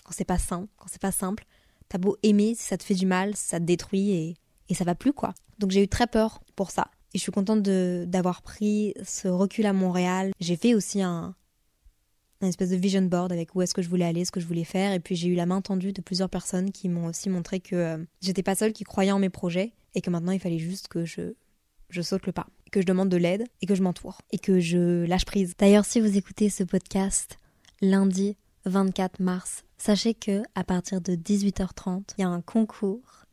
S2: quand c'est pas sain, quand c'est pas simple, t'as beau aimer, si ça te fait du mal, ça te détruit et, et ça va plus quoi. Donc j'ai eu très peur pour ça. Et je suis contente d'avoir pris ce recul à Montréal. J'ai fait aussi un, un espèce de vision board avec où est-ce que je voulais aller, ce que je voulais faire. Et puis j'ai eu la main tendue de plusieurs personnes qui m'ont aussi montré que euh, j'étais pas seule qui croyait en mes projets et que maintenant il fallait juste que je, je saute le pas, que je demande de l'aide et que je m'entoure et que je lâche prise. D'ailleurs, si vous écoutez ce podcast lundi 24 mars Sachez que à partir de 18h30, il y a un concours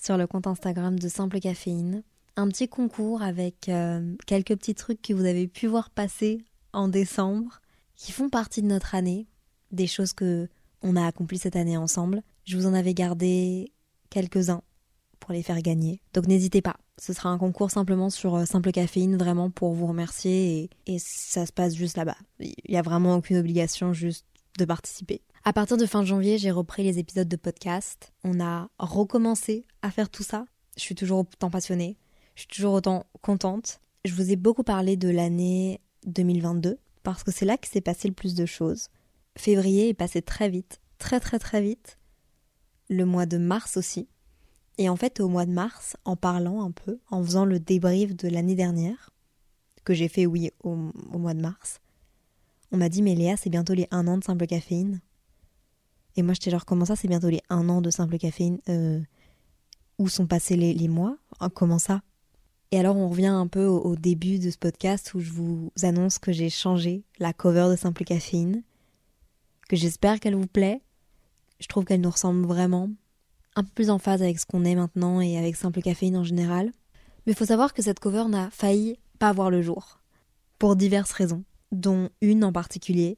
S2: sur le compte Instagram de Simple Caféine. Un petit concours avec euh, quelques petits trucs que vous avez pu voir passer en décembre, qui font partie de notre année, des choses que on a accomplies cette année ensemble. Je vous en avais gardé quelques-uns pour les faire gagner. Donc n'hésitez pas. Ce sera un concours simplement sur euh, Simple Caféine, vraiment pour vous remercier et, et ça se passe juste là-bas. Il n'y a vraiment aucune obligation, juste de participer. À partir de fin janvier, j'ai repris les épisodes de podcast. On a recommencé à faire tout ça. Je suis toujours autant passionnée. Je suis toujours autant contente. Je vous ai beaucoup parlé de l'année 2022 parce que c'est là que s'est passé le plus de choses. Février est passé très vite, très très très vite. Le mois de mars aussi. Et en fait, au mois de mars, en parlant un peu, en faisant le débrief de l'année dernière, que j'ai fait, oui, au, mois de mars, on m'a dit, mais Léa, c'est bientôt les un an de simple caféine. Et moi, j'étais genre, comment ça, c'est bientôt les un an de simple caféine euh, Où sont passés les, mois Ah, Comment ça? Et alors, on revient un peu au, début de ce podcast où je vous annonce que j'ai changé la cover de simple caféine, que j'espère qu'elle vous plaît. Je trouve qu'elle nous ressemble vraiment, un peu plus en phase avec ce qu'on est maintenant et avec simple caféine en général. Mais il faut savoir que cette cover n'a failli pas voir le jour, pour diverses raisons, dont une en particulier,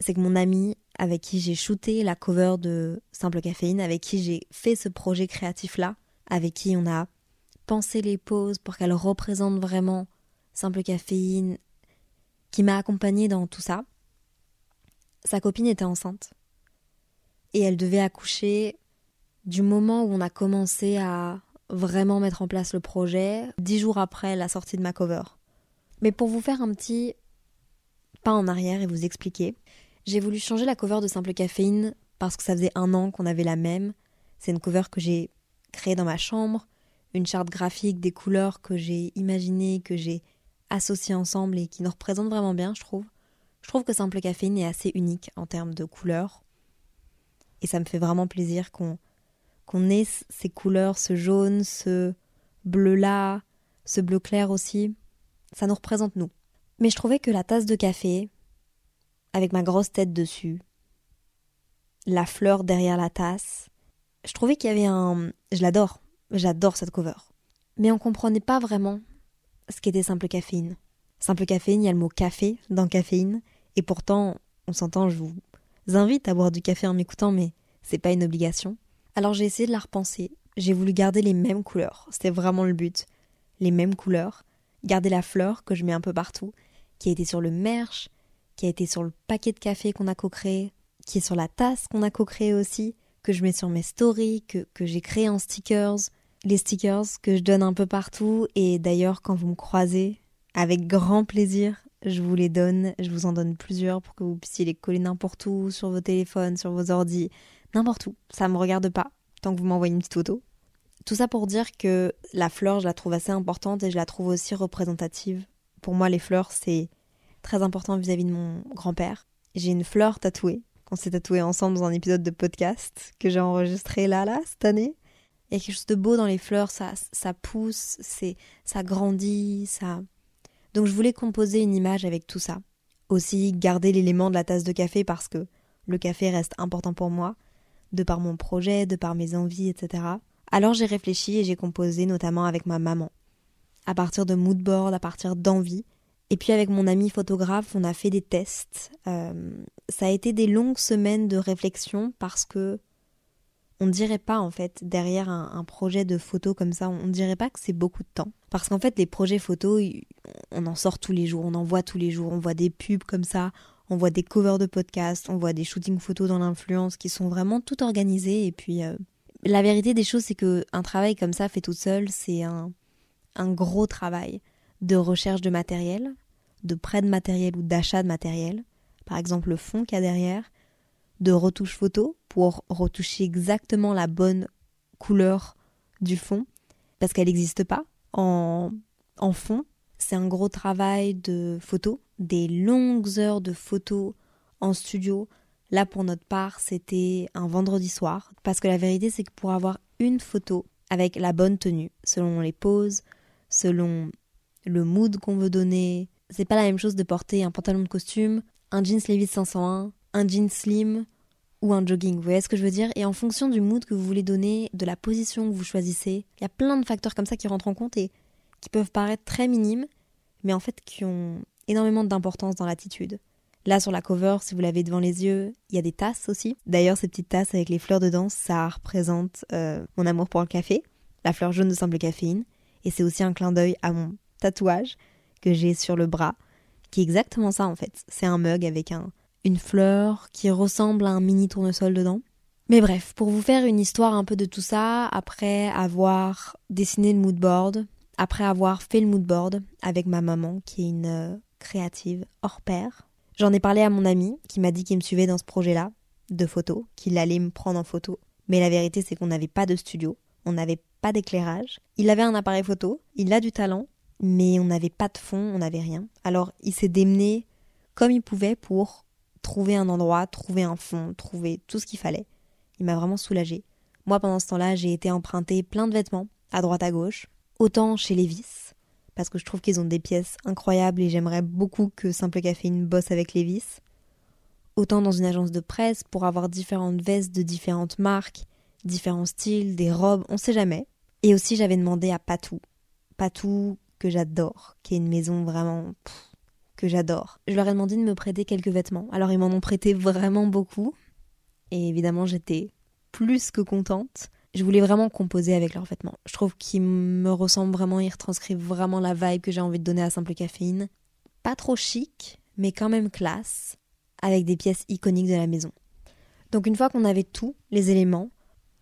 S2: c'est que mon ami avec qui j'ai shooté la cover de Simple Caféine, avec qui j'ai fait ce projet créatif-là, avec qui on a pensé les poses pour qu'elles représentent vraiment Simple Caféine, qui m'a accompagnée dans tout ça, sa copine était enceinte. Et elle devait accoucher du moment où on a commencé à vraiment mettre en place le projet, dix jours après la sortie de ma cover. Mais pour vous faire un petit pas en arrière et vous expliquer, j'ai voulu changer la cover de Simple Caféine parce que ça faisait un an qu'on avait la même. C'est une cover que j'ai créée dans ma chambre, une charte graphique des couleurs que j'ai imaginées, que j'ai associées ensemble et qui nous représentent vraiment bien, je trouve. Je trouve que Simple Caféine est assez unique en termes de couleurs. Et ça me fait vraiment plaisir qu'on qu'on ait ces couleurs, ce jaune, ce bleu-là, ce bleu clair aussi. Ça nous représente nous. Mais je trouvais que la tasse de café, avec ma grosse tête dessus, la fleur derrière la tasse, je trouvais qu'il y avait un... Je l'adore, j'adore cette cover. Mais on comprenait pas vraiment ce qu'était simple caféine. Simple caféine, il y a le mot café dans caféine, et pourtant, on s'entend, je vous invite à boire du café en m'écoutant, mais c'est pas une obligation. Alors j'ai essayé de la repenser, j'ai voulu garder les mêmes couleurs, c'était vraiment le but. Les mêmes couleurs, garder la fleur que je mets un peu partout, qui été sur le merch, qui a été sur le paquet de café qu'on a co-créé, qui est sur la tasse qu'on a co-créé aussi, que je mets sur mes stories, que, que j'ai créé en stickers, les stickers que je donne un peu partout, et d'ailleurs quand vous me croisez, avec grand plaisir, je vous les donne, je vous en donne plusieurs pour que vous puissiez les coller n'importe où, sur vos téléphones, sur vos ordis, n'importe où, ça me regarde pas, tant que vous m'envoyez une petite photo. Tout ça pour dire que la fleur, je la trouve assez importante et je la trouve aussi représentative. Pour moi, les fleurs, c'est très important vis-à-vis de mon grand-père. J'ai une fleur tatouée, qu'on s'est tatouée ensemble dans un épisode de podcast que j'ai enregistré là, là, cette année. Il y a quelque chose de beau dans les fleurs, ça, ça pousse, c'est, ça grandit, ça. Donc je voulais composer une image avec tout ça. Aussi garder l'élément de la tasse de café parce que le café reste important pour moi, de par mon projet, de par mes envies, etc. Alors j'ai réfléchi et j'ai composé notamment avec ma maman. À partir de moodboard, à partir d'envie. Et puis avec mon ami photographe, on a fait des tests. Euh, ça a été des longues semaines de réflexion parce que on ne dirait pas en fait derrière un, projet de photo comme ça, on ne dirait pas que c'est beaucoup de temps. Parce qu'en fait les projets photos, on en sort tous les jours, on en voit tous les jours, on voit des pubs comme ça, on voit des covers de podcasts, on voit des shootings photos dans l'influence qui sont vraiment tout organisés et puis euh, la vérité des choses c'est que un travail comme ça fait tout seul, c'est un gros travail de recherche de matériel, de prêt de matériel ou d'achat de matériel, par exemple le fond qu'il y a derrière, de retouche photo pour retoucher exactement la bonne couleur du fond, parce qu'elle n'existe pas en, en fond. C'est un gros travail de photo, des longues heures de photos en studio. Là, pour notre part, c'était un vendredi soir, parce que la vérité, c'est que pour avoir une photo avec la bonne tenue, selon les poses, selon le mood qu'on veut donner, c'est pas la même chose de porter un pantalon de costume, un jeans Levi's 501, un jean slim ou un jogging. Vous voyez ce que je veux dire? Et en fonction du mood que vous voulez donner, de la position que vous choisissez, il y a plein de facteurs comme ça qui rentrent en compte et qui peuvent paraître très minimes, mais en fait qui ont énormément d'importance dans l'attitude. Là, sur la cover, si vous l'avez devant les yeux, il y a des tasses aussi. D'ailleurs, ces petites tasses avec les fleurs dedans, ça représente euh, mon amour pour le café, la fleur jaune de simple caféine. Et c'est aussi un clin d'œil à mon tatouage que j'ai sur le bras, qui est exactement ça en fait. C'est un mug avec un, une fleur qui ressemble à un mini tournesol dedans. Mais bref, pour vous faire une histoire un peu de tout ça, après avoir dessiné le moodboard, après avoir fait le moodboard avec ma maman, qui est une euh, créative hors pair, j'en ai parlé à mon ami qui m'a dit qu'il me suivait dans ce projet-là de photos, qu'il allait me prendre en photo. Mais la vérité, c'est qu'on n'avait pas de studio, on n'avait pas d'éclairage. Il avait un appareil photo, il a du talent, mais on n'avait pas de fond, on n'avait rien. Alors il s'est démené comme il pouvait pour trouver un endroit, trouver un fond, trouver tout ce qu'il fallait. Il m'a vraiment soulagée. Moi, pendant ce temps-là, j'ai été emprunter plein de vêtements, à droite à gauche, autant chez Levis, parce que je trouve qu'ils ont des pièces incroyables et j'aimerais beaucoup que Simple Caféine bosse avec Levis, autant dans une agence de presse pour avoir différentes vestes de différentes marques, différents styles, des robes, on sait jamais. Et aussi, j'avais demandé à Patou, Patou que j'adore, qui est une maison vraiment que j'adore. Je leur ai demandé de me prêter quelques vêtements. Alors ils m'en ont prêté vraiment beaucoup. Et évidemment, j'étais plus que contente. Je voulais vraiment composer avec leurs vêtements. Je trouve qu'ils me ressemblent vraiment, ils retranscrivent vraiment la vibe que j'ai envie de donner à Simple Caféine. Pas trop chic, mais quand même classe, avec des pièces iconiques de la maison. Donc une fois qu'on avait tous les éléments...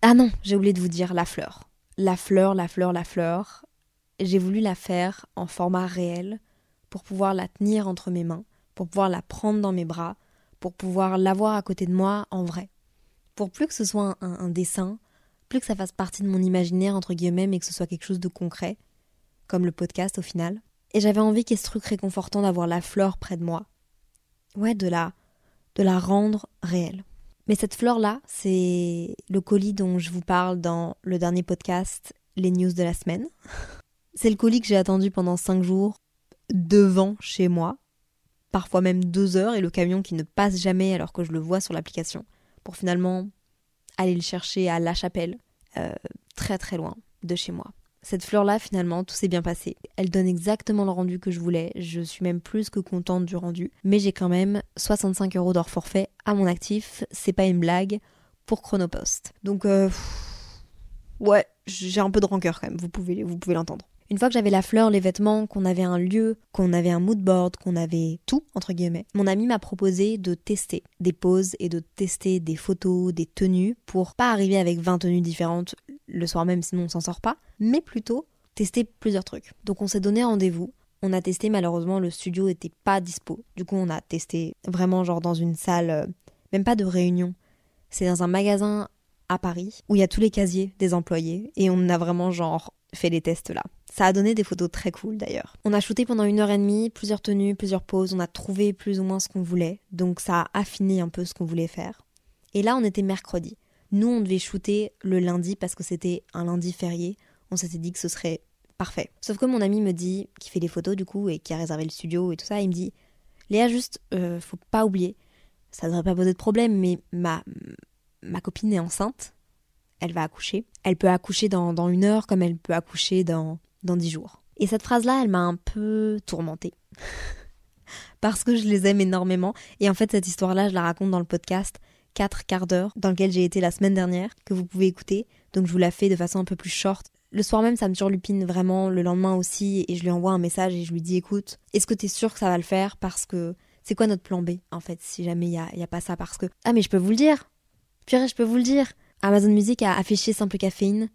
S2: Ah non, j'ai oublié de vous dire la fleur. La fleur, la fleur, la fleur. J'ai voulu la faire en format réel pour pouvoir la tenir entre mes mains, pour pouvoir la prendre dans mes bras, pour pouvoir l'avoir à côté de moi en vrai. Pour plus que ce soit un, dessin, plus que ça fasse partie de mon imaginaire entre guillemets, mais que ce soit quelque chose de concret, comme le podcast au final. Et j'avais envie qu'il y ait ce truc réconfortant d'avoir la fleur près de moi. Ouais, de la, de la rendre réelle. Mais cette fleur-là, c'est le colis dont je vous parle dans le dernier podcast, les news de la semaine. C'est le colis que j'ai attendu pendant cinq jours devant chez moi, parfois même deux heures, et le camion qui ne passe jamais alors que je le vois sur l'application, pour finalement aller le chercher à La Chapelle, euh, très très loin de chez moi. Cette fleur-là, finalement, tout s'est bien passé. Elle donne exactement le rendu que je voulais. Je suis même plus que contente du rendu. Mais j'ai quand même 65 euros d'or forfait à mon actif. C'est pas une blague pour Chronopost. Donc, euh, ouais, j'ai un peu de rancœur quand même. Vous pouvez l'entendre. Une fois que j'avais la fleur, les vêtements, qu'on avait un lieu, qu'on avait un mood board, qu'on avait tout, entre guillemets, mon ami m'a proposé de tester des poses et de tester des photos, des tenues, pour pas arriver avec 20 tenues différentes le soir même, sinon on s'en sort pas, mais plutôt tester plusieurs trucs. Donc on s'est donné rendez-vous. On a testé, malheureusement, le studio n'était pas dispo. Du coup, on a testé vraiment, genre, dans une salle, euh, même pas de réunion. C'est dans un magasin à Paris où il y a tous les casiers des employés et on a vraiment, genre, fait les tests là. Ça a donné des photos très cool d'ailleurs. On a shooté pendant une heure et demie, plusieurs tenues, plusieurs poses, on a trouvé plus ou moins ce qu'on voulait, donc ça a affiné un peu ce qu'on voulait faire. Et là, on était mercredi. Nous, on devait shooter le lundi parce que c'était un lundi férié. On s'était dit que ce serait parfait. Sauf que mon ami me dit, qui fait les photos du coup et qui a réservé le studio et tout ça, il me dit Léa, juste, euh, faut pas oublier, ça devrait pas poser de problème, mais ma, ma copine est enceinte elle va accoucher. Elle peut accoucher dans, une heure comme elle peut accoucher dans, dix jours. Et cette phrase-là, elle m'a un peu tourmentée. Parce que je les aime énormément. Et en fait, cette histoire-là, je la raconte dans le podcast 4 quarts d'heure, dans lequel j'ai été la semaine dernière, que vous pouvez écouter. Donc je vous la fais de façon un peu plus short. Le soir même, ça me turlupine vraiment, le lendemain aussi, et je lui envoie un message et je lui dis écoute, est-ce que t'es sûr que ça va le faire? Parce que c'est quoi notre plan B, en fait, si jamais il n'y a, y a pas ça? Parce que. Ah, mais je peux vous le dire Purée, je peux vous le dire Amazon Music a affiché Simple Caféine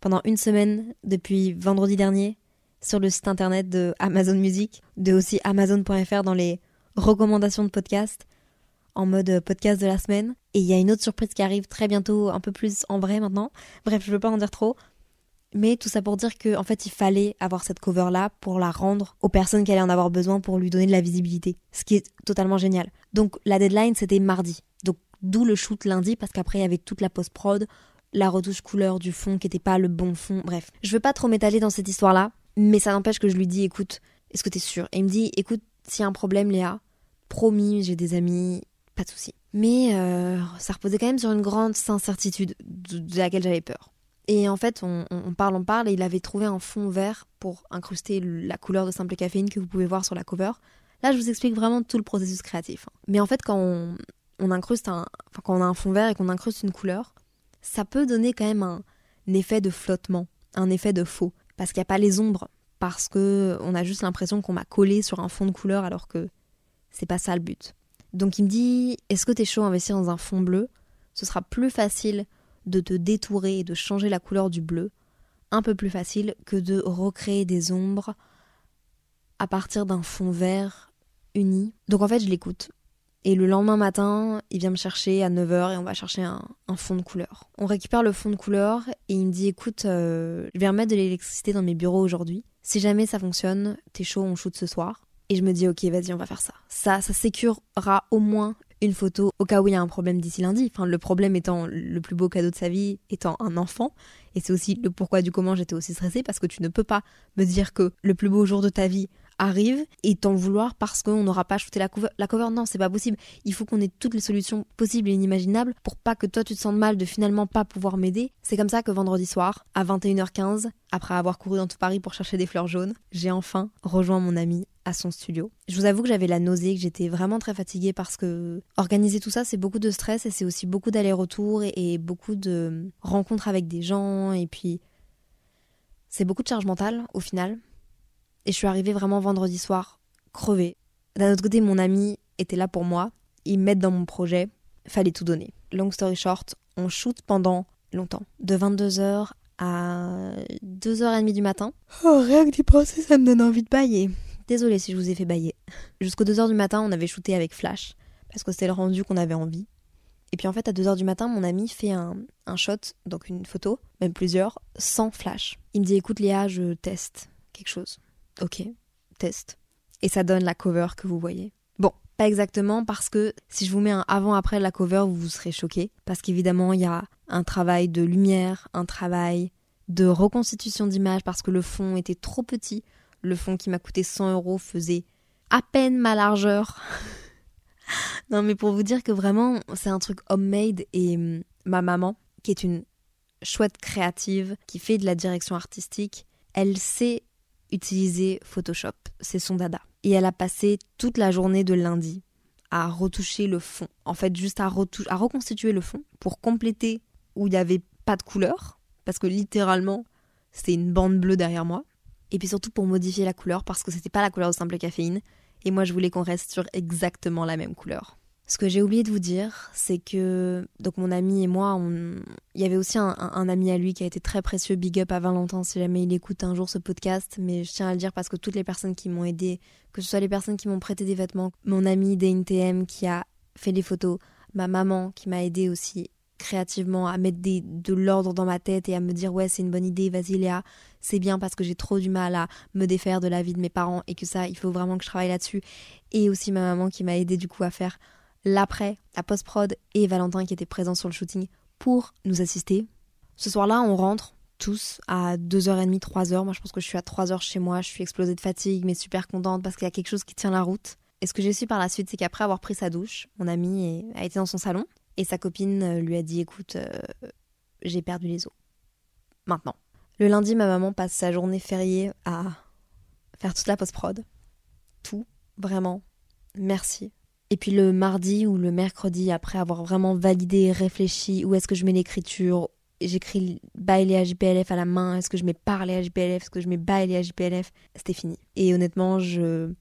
S2: pendant une semaine depuis vendredi dernier sur le site internet de Amazon Music, de aussi Amazon.fr dans les recommandations de podcast en mode podcast de la semaine. Et il y a une autre surprise qui arrive très bientôt, un peu plus en vrai maintenant. Bref, je veux pas en dire trop. Mais tout ça pour dire qu'en en fait, il fallait avoir cette cover-là pour la rendre aux personnes qui allaient en avoir besoin pour lui donner de la visibilité. Ce qui est totalement génial. Donc la deadline, c'était mardi. D'où le shoot lundi, parce qu'après il y avait toute la post-prod, la retouche couleur du fond qui n'était pas le bon fond. Bref, je veux pas trop m'étaler dans cette histoire-là, mais ça n'empêche que je lui dis écoute, est-ce que t'es sûr? Et il me dit écoute, s'il y a un problème, Léa, promis, j'ai des amis, pas de souci. Mais euh, ça reposait quand même sur une grande incertitude de, laquelle j'avais peur. Et en fait, on, on, parle, on parle, et il avait trouvé un fond vert pour incruster la couleur de simple caféine que vous pouvez voir sur la cover. Là, je vous explique vraiment tout le processus créatif. Mais en fait, quand on, on incruste un, enfin, quand on a un fond vert et qu'on incruste une couleur, ça peut donner quand même un, effet de flottement, un effet de faux, parce qu'il n'y a pas les ombres, parce que on a juste l'impression qu'on m'a collé sur un fond de couleur alors que c'est pas ça le but. Donc il me dit est-ce que t'es chaud à investir dans un fond bleu? Ce sera plus facile de te détourer et de changer la couleur du bleu, un peu plus facile que de recréer des ombres à partir d'un fond vert uni. Donc en fait je l'écoute Et le lendemain matin, il vient me chercher à 9h et on va chercher un, fond de couleur. On récupère le fond de couleur et il me dit écoute, euh, je vais remettre de l'électricité dans mes bureaux aujourd'hui. Si jamais ça fonctionne, t'es chaud, on shoot ce soir. Et je me dis ok, vas-y, on va faire ça. Ça, ça sécurera au moins une photo au cas où il y a un problème d'ici lundi. Enfin, le problème étant le plus beau cadeau de sa vie, étant un enfant. Et c'est aussi le pourquoi du comment j'étais aussi stressée parce que tu ne peux pas me dire que le plus beau jour de ta vie arrive et t'en vouloir parce qu'on n'aura pas shooté la cover. La non, c'est pas possible. Il faut qu'on ait toutes les solutions possibles et inimaginables pour pas que toi tu te sentes mal de finalement pas pouvoir m'aider. C'est comme ça que vendredi soir, à 21h15, après avoir couru dans tout Paris pour chercher des fleurs jaunes, j'ai enfin rejoint mon ami à son studio. Je vous avoue que j'avais la nausée, que j'étais vraiment très fatiguée parce que organiser tout ça, c'est beaucoup de stress et c'est aussi beaucoup d'allers-retours et, et beaucoup de rencontres avec des gens et puis c'est beaucoup de charge mentale au final. Et je suis arrivée vraiment vendredi soir, crevée. D'un autre côté, mon ami était là pour moi. Ils m'aident dans mon projet. Fallait tout donner. Long story short, on shoot pendant longtemps. De 22h à 2h30 du matin. Oh, rien que d'y penser, ça me donne envie de bailler. Désolée si je vous ai fait bailler. Jusqu'aux 2h du matin, on avait shooté avec Flash. Parce que c'était le rendu qu'on avait envie. Et puis en fait, à 2h du matin, mon ami fait un, un shot, donc une photo, même plusieurs, sans Flash. Il me dit écoute Léa, je teste quelque chose. Ok, test. Et ça donne la cover que vous voyez. Bon, pas exactement parce que si je vous mets un avant-après la cover, vous, vous serez choqués. Parce qu'évidemment, il y a un travail de lumière, un travail de reconstitution d'image parce que le fond était trop petit. Le fond qui m'a coûté 100 euros faisait à peine ma largeur. non, mais pour vous dire que vraiment, c'est un truc homemade et hum, ma maman, qui est une chouette créative, qui fait de la direction artistique, elle sait utiliser Photoshop. C'est son dada. Et elle a passé toute la journée de lundi à retoucher le fond. En fait, juste à, à reconstituer le fond pour compléter où il n'y avait pas de couleur. Parce que littéralement, c'était une bande bleue derrière moi. Et puis surtout pour modifier la couleur parce que c'était pas la couleur de simple caféine. Et moi, je voulais qu'on reste sur exactement la même couleur. Ce que j'ai oublié de vous dire, c'est que donc mon ami et moi, on... il y avait aussi un, ami à lui qui a été très précieux. Big up à Valentin si jamais il écoute un jour ce podcast. Mais je tiens à le dire parce que toutes les personnes qui m'ont aidé, que ce soit les personnes qui m'ont prêté des vêtements, mon ami DNTM qui a fait des photos, ma maman qui m'a aidé aussi créativement à mettre de l'ordre dans ma tête et à me dire ouais c'est une bonne idée vas-y Léa c'est bien parce que j'ai trop du mal à me défaire de la vie de mes parents et que ça il faut vraiment que je travaille là-dessus et aussi ma maman qui m'a aidé du coup à faire l'après, la post-prod et Valentin qui était présent sur le shooting pour nous assister. Ce soir-là, on rentre tous à 2h30, 3h. Moi, je pense que je suis à 3h chez moi. Je suis explosée de fatigue, mais super contente parce qu'il y a quelque chose qui tient la route. Et ce que j'ai su par la suite, c'est qu'après avoir pris sa douche, mon ami a été dans son salon et sa copine lui a dit Écoute, euh, j'ai perdu les os. Maintenant. Le lundi, ma maman passe sa journée fériée à faire toute la post-prod. Tout, vraiment. Merci. Et puis le mardi ou le mercredi, après avoir vraiment validé, réfléchi, où est-ce que je mets l'écriture, j'écris bail à JPLF à la main, est-ce que je mets parler à JPLF, est-ce que je mets bail à JPLF, c'était fini. Et honnêtement, je,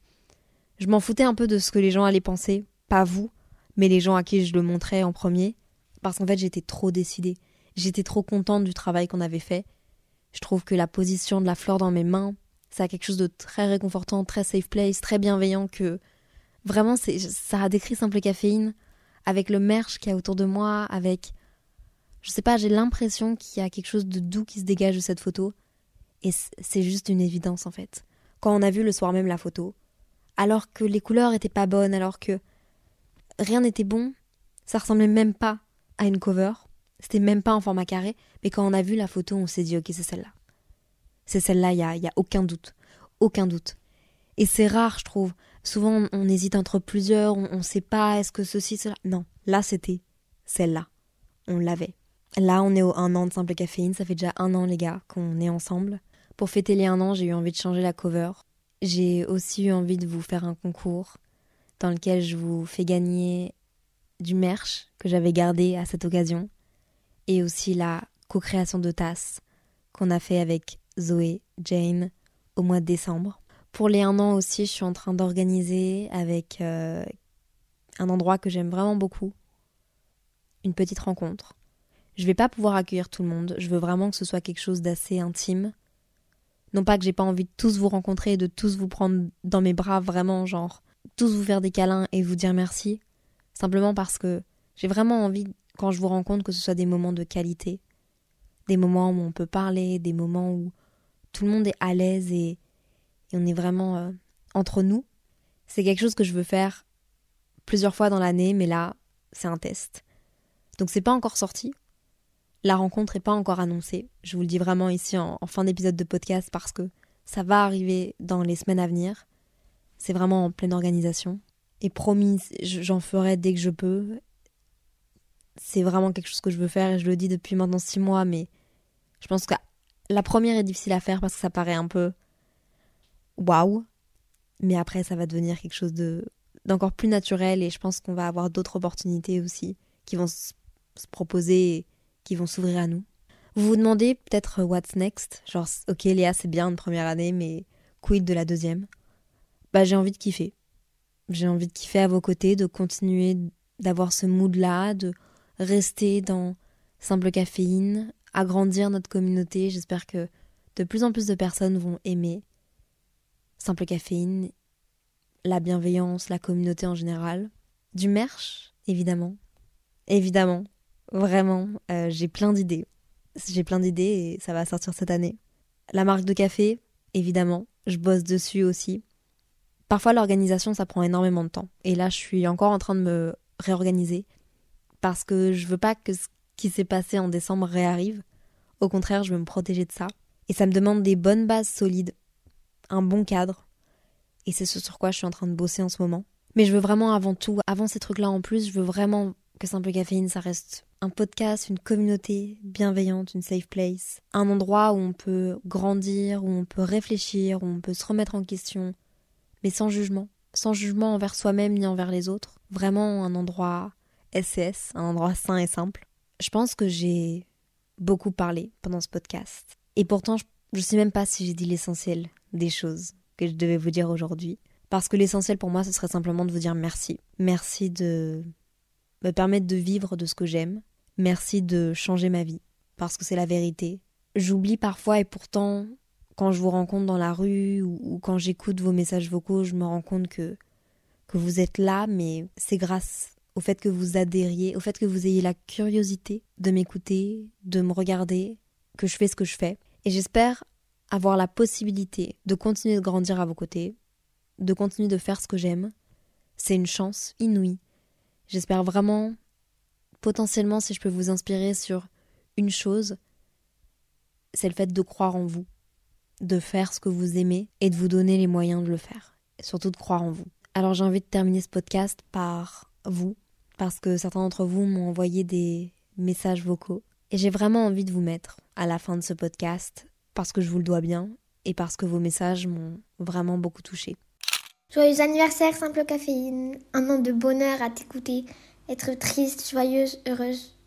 S2: je m'en foutais un peu de ce que les gens allaient penser, pas vous, mais les gens à qui je le montrais en premier, parce qu'en fait j'étais trop décidée. J'étais trop contente du travail qu'on avait fait. Je trouve que la position de la fleur dans mes mains, ça a quelque chose de très réconfortant, très safe place, très bienveillant que Vraiment, c'est, ça a décrit simple caféine avec le merch qu'il y a autour de moi, avec. Je sais pas, j'ai l'impression qu'il y a quelque chose de doux qui se dégage de cette photo. Et c'est juste une évidence en fait. Quand on a vu le soir même la photo, alors que les couleurs étaient pas bonnes, alors que rien n'était bon, ça ressemblait même pas à une cover, c'était même pas en format carré, mais quand on a vu la photo, on s'est dit ok, c'est celle-là. C'est celle-là, il y a, y a aucun doute. Aucun doute. Et c'est rare, je trouve, Souvent, on, hésite entre plusieurs, on ne sait pas, est-ce que ceci, cela. Non, là, c'était celle-là. On l'avait. Là, on est au un an de simple caféine. Ça fait déjà un an, les gars, qu'on est ensemble. Pour fêter les un an, j'ai eu envie de changer la cover. J'ai aussi eu envie de vous faire un concours dans lequel je vous fais gagner du merch que j'avais gardé à cette occasion et aussi la co-création de tasses qu'on a fait avec Zoé, Jane au mois de décembre. Pour les un an aussi, je suis en train d'organiser avec euh, un endroit que j'aime vraiment beaucoup, une petite rencontre. Je vais pas pouvoir accueillir tout le monde, je veux vraiment que ce soit quelque chose d'assez intime. Non pas que j'ai pas envie de tous vous rencontrer, de tous vous prendre dans mes bras, vraiment, genre, tous vous faire des câlins et vous dire merci. Simplement parce que j'ai vraiment envie, quand je vous rencontre, que ce soit des moments de qualité, des moments où on peut parler, des moments où tout le monde est à l'aise et, et on est vraiment euh, entre nous. C'est quelque chose que je veux faire plusieurs fois dans l'année, mais là, c'est un test. Donc c'est pas encore sorti. La rencontre est pas encore annoncée. Je vous le dis vraiment ici en, en fin d'épisode de podcast parce que ça va arriver dans les semaines à venir. C'est vraiment en pleine organisation. Et promis, j'en ferai dès que je peux. C'est vraiment quelque chose que je veux faire et je le dis depuis maintenant six mois, mais je pense que la première est difficile à faire parce que ça paraît un peu waouh. Mais après, ça va devenir quelque chose de d'encore plus naturel et je pense qu'on va avoir d'autres opportunités aussi qui vont se proposer et qui vont s'ouvrir à nous. Vous vous demandez peut-être what's next? Genre, ok, Léa, c'est bien une première année, mais quid de la deuxième? Bah, j'ai envie de kiffer. J'ai envie de kiffer à vos côtés, de continuer d'avoir ce mood-là, de rester dans simple caféine, agrandir notre communauté. J'espère que de plus en plus de personnes vont aimer simple caféine, la bienveillance, la communauté en général. Du merch, évidemment. Évidemment. Vraiment, euh, j'ai plein d'idées. J'ai plein d'idées et ça va sortir cette année. La marque de café, évidemment. Je bosse dessus aussi. Parfois, l'organisation, ça prend énormément de temps. Et là, je suis encore en train de me réorganiser parce que je veux pas que ce qui s'est passé en décembre réarrive. Au contraire, je veux me protéger de ça. Et ça me demande des bonnes bases solides, un bon cadre. Et c'est ce sur quoi je suis en train de bosser en ce moment. Mais je veux vraiment avant tout, avant ces trucs-là en plus, je veux vraiment que Simple Caféine, ça reste un podcast, une communauté bienveillante, une safe place. Un endroit où on peut grandir, où on peut réfléchir, où on peut se remettre en question, mais sans jugement. Sans jugement envers soi-même ni envers les autres. Vraiment un endroit SCS, un endroit sain et simple. Je pense que j'ai beaucoup parlé pendant ce podcast. Et pourtant, je ne sais même pas si j'ai dit l'essentiel des choses que je devais vous dire aujourd'hui. Parce que l'essentiel pour moi, ce serait simplement de vous dire merci. Merci de me permettre de vivre de ce que j'aime. Merci de changer ma vie. Parce que c'est la vérité. J'oublie parfois et pourtant, quand je vous rencontre dans la rue ou, quand j'écoute vos messages vocaux, je me rends compte que, que vous êtes là, mais c'est grâce au fait que vous adhériez, au fait que vous ayez la curiosité de m'écouter, de me regarder, que je fais ce que je fais. Et j'espère avoir la possibilité de continuer de grandir à vos côtés, de continuer de faire ce que j'aime. C'est une chance inouïe. J'espère vraiment, potentiellement, si je peux vous inspirer sur une chose, c'est le fait de croire en vous, de faire ce que vous aimez et de vous donner les moyens de le faire. Surtout de croire en vous. Alors j'ai envie de terminer ce podcast par vous, parce que certains d'entre vous m'ont envoyé des messages vocaux. Et j'ai vraiment envie de vous mettre à la fin de ce podcast, parce que je vous le dois bien, et parce que vos messages m'ont vraiment beaucoup touché.
S14: Joyeux anniversaire, simple caféine. Un an de bonheur à t'écouter. Être triste, joyeuse, heureuse.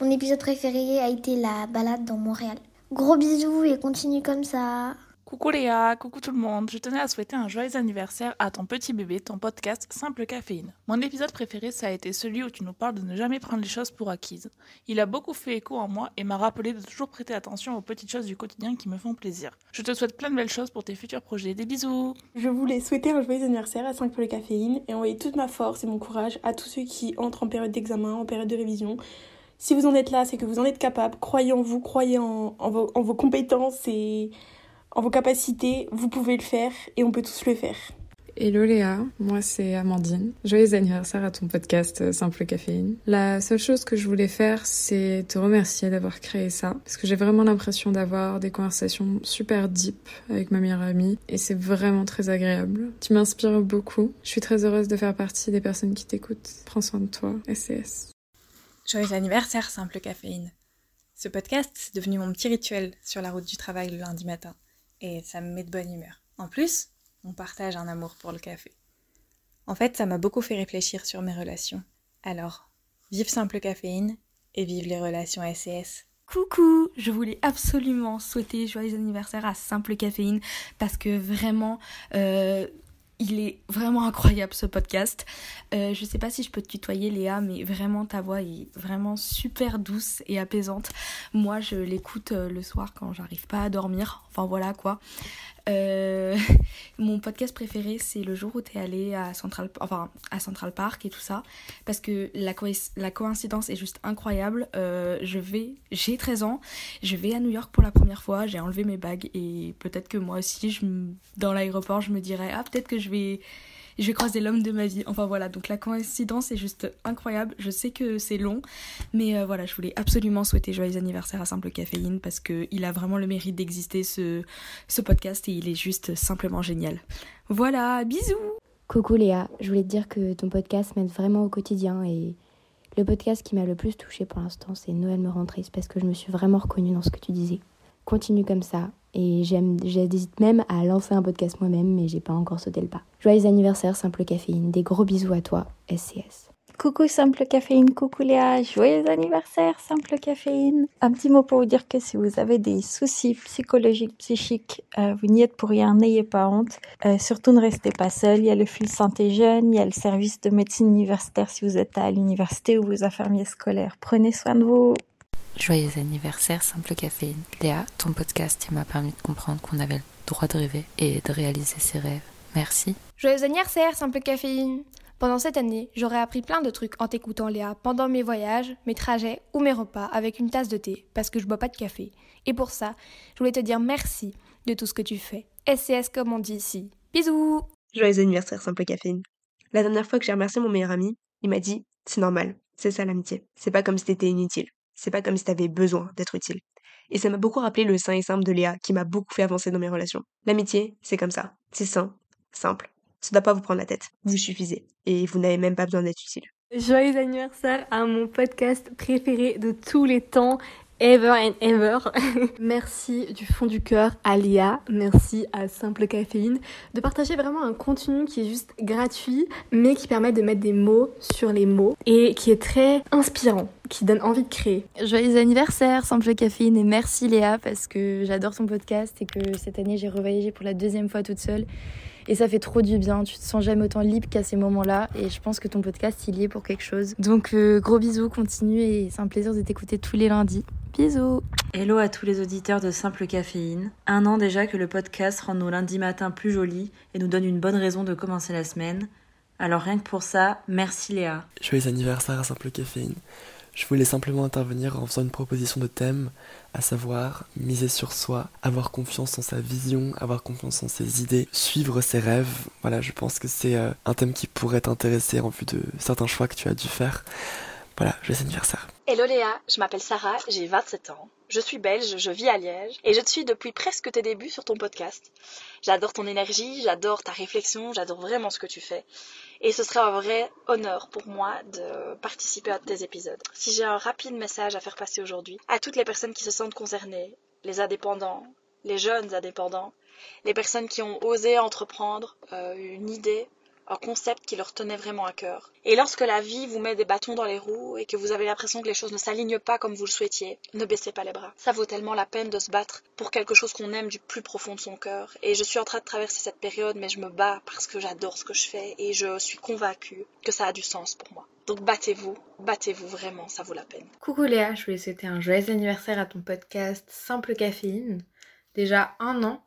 S14: Mon épisode préféré a été la balade dans Montréal. Gros bisous et continue comme ça.
S15: Coucou Léa, coucou tout le monde. Je tenais à souhaiter un joyeux anniversaire à ton petit bébé, ton podcast Simple Caféine. Mon épisode préféré, ça a été celui où tu nous parles de ne jamais prendre les choses pour acquises. Il a beaucoup fait écho en moi et m'a rappelé de toujours prêter attention aux petites choses du quotidien qui me font plaisir. Je te souhaite plein de belles choses pour tes futurs projets. Des bisous
S16: Je voulais souhaiter un joyeux anniversaire à 5 pour le caféine et envoyer toute ma force et mon courage à tous ceux qui entrent en période d'examen, en période de révision. Si vous en êtes là, c'est que vous en êtes capable. Croyez en vous, croyez en vos compétences et en vos capacités, vous pouvez le faire et on peut tous le faire.
S17: Hello Léa, moi c'est Amandine. Joyeux anniversaire à ton podcast Simple Caféine. La seule chose que je voulais faire, c'est te remercier d'avoir créé ça, parce que j'ai vraiment l'impression d'avoir des conversations super deep avec ma meilleure amie, et c'est vraiment très agréable. Tu m'inspires beaucoup. Je suis très heureuse de faire partie des personnes qui t'écoutent. Prends soin de toi, SCS.
S18: Joyeux anniversaire Simple Caféine. Ce podcast, c'est devenu mon petit rituel sur la route du travail le lundi matin et ça me met de bonne humeur. En plus, on partage un amour pour le café. En fait, ça m'a beaucoup fait réfléchir sur mes relations. Alors, vive simple caféine et vive les relations SES.
S19: Coucou, je voulais absolument souhaiter joyeux anniversaire à Simple Caféine parce que vraiment, euh, il est vraiment incroyable ce podcast. Euh, je sais pas si je peux te tutoyer Léa, mais vraiment ta voix est vraiment super douce et apaisante. Moi je l'écoute euh, le soir quand j'arrive pas à dormir. Enfin voilà quoi. Euh, mon podcast préféré, c'est le jour où tu es allé à Central, enfin, à Central Park et tout ça. Parce que la, la coïncidence est juste incroyable. Euh, je vais, j'ai 13 ans, je vais à New York pour la première fois, j'ai enlevé mes bagues et peut-être que moi aussi, je, dans l'aéroport, je me dirais, ah, peut-être que je vais je vais croiser l'homme de ma vie. Enfin voilà, donc la coïncidence est juste incroyable. Je sais que c'est long, mais euh, voilà, je voulais absolument souhaiter joyeux anniversaire à Simple Caféine parce qu'il a vraiment le mérite d'exister ce, ce podcast et il est juste simplement génial. Voilà, bisous
S20: Coucou Léa, je voulais te dire que ton podcast m'aide vraiment au quotidien et le podcast qui m'a le plus touché pour l'instant, c'est Noël me rend triste parce que je me suis vraiment reconnue dans ce que tu disais. Continue comme ça, et j'hésite même à lancer un podcast moi-même, mais j'ai pas encore sauté le pas. Joyeux anniversaire, Simple Caféine. Des gros bisous à toi, SCS.
S21: Coucou Simple Caféine, coucou Léa, joyeux anniversaire Simple Caféine. Un petit mot pour vous dire que si vous avez des soucis psychologiques, psychiques, euh, vous n'y êtes pour rien, n'ayez pas honte. Euh, surtout ne restez pas seul, il y a le fil santé jeune, il y a le service de médecine universitaire si vous êtes à l'université ou vos infirmiers scolaires. Prenez soin de vous.
S22: Joyeux anniversaire, Simple Caféine. Léa, ton podcast m'a permis de comprendre qu'on avait le droit de rêver et de réaliser ses rêves. Merci.
S23: Joyeux anniversaire, Simple Caféine. Pendant cette année, j'aurais appris plein de trucs en t'écoutant Léa pendant mes voyages, mes trajets ou mes repas avec une tasse de thé parce que je bois pas de café. Et pour ça, je voulais te dire merci de tout ce que tu fais. SCS comme on dit ici. Bisous
S24: Joyeux anniversaire, Simple Caféine. La dernière fois que j'ai remercié mon meilleur ami, il m'a dit C'est normal, c'est ça l'amitié. C'est pas comme si t'étais inutile. C'est pas comme si t'avais besoin d'être utile. Et ça m'a beaucoup rappelé le sain et simple de Léa, qui m'a beaucoup fait avancer dans mes relations. L'amitié, c'est comme ça. C'est sain, simple. Ça doit pas vous prendre la tête. Vous suffisez. Et vous n'avez même pas besoin d'être utile.
S25: Joyeux anniversaire à mon podcast préféré de tous les temps ever and ever. merci du fond du cœur à Léa, merci à Simple Caféine de partager vraiment un contenu qui est juste gratuit mais qui permet de mettre des mots sur les mots et qui est très inspirant qui donne envie de créer.
S26: Joyeux anniversaire Simple Caféine et merci Léa parce que j'adore ton podcast et que cette année j'ai revoyagé pour la deuxième fois toute seule et ça fait trop du bien. Tu te sens jamais autant libre qu'à ces moments-là. Et je pense que ton podcast, il y est pour quelque chose. Donc, euh, gros bisous, continue. Et c'est un plaisir de t'écouter tous les lundis. Bisous
S27: Hello à tous les auditeurs de Simple Caféine. Un an déjà que le podcast rend nos lundis matins plus jolis et nous donne une bonne raison de commencer la semaine. Alors rien que pour ça, merci Léa.
S28: Joyeux anniversaire à Simple Caféine. Je voulais simplement intervenir en faisant une proposition de thème, à savoir miser sur soi, avoir confiance en sa vision, avoir confiance en ses idées, suivre ses rêves. Voilà, je pense que c'est euh, un thème qui pourrait t'intéresser en vue de certains choix que tu as dû faire. Voilà, joyeux anniversaire.
S29: Hello Léa, je m'appelle Sarah, j'ai 27 ans. Je suis belge, je vis à Liège et je te suis depuis presque tes débuts sur ton podcast. J'adore ton énergie, j'adore ta réflexion, j'adore vraiment ce que tu fais. Et ce serait un vrai honneur pour moi de participer à tes épisodes. Si j'ai un rapide message à faire passer aujourd'hui à toutes les personnes qui se sentent concernées, les indépendants, les jeunes indépendants, les personnes qui ont osé entreprendre euh, une idée un concept qui leur tenait vraiment à cœur. Et lorsque la vie vous met des bâtons dans les roues et que vous avez l'impression que les choses ne s'alignent pas comme vous le souhaitiez, ne baissez pas les bras. Ça vaut tellement la peine de se battre pour quelque chose qu'on aime du plus profond de son cœur. Et je suis en train de traverser cette période, mais je me bats parce que j'adore ce que je fais et je suis convaincue que ça a du sens pour moi. Donc battez-vous, battez-vous vraiment, ça vaut la peine.
S30: Coucou Léa, je voulais souhaiter un joyeux anniversaire à ton podcast Simple Caféine. Déjà un an.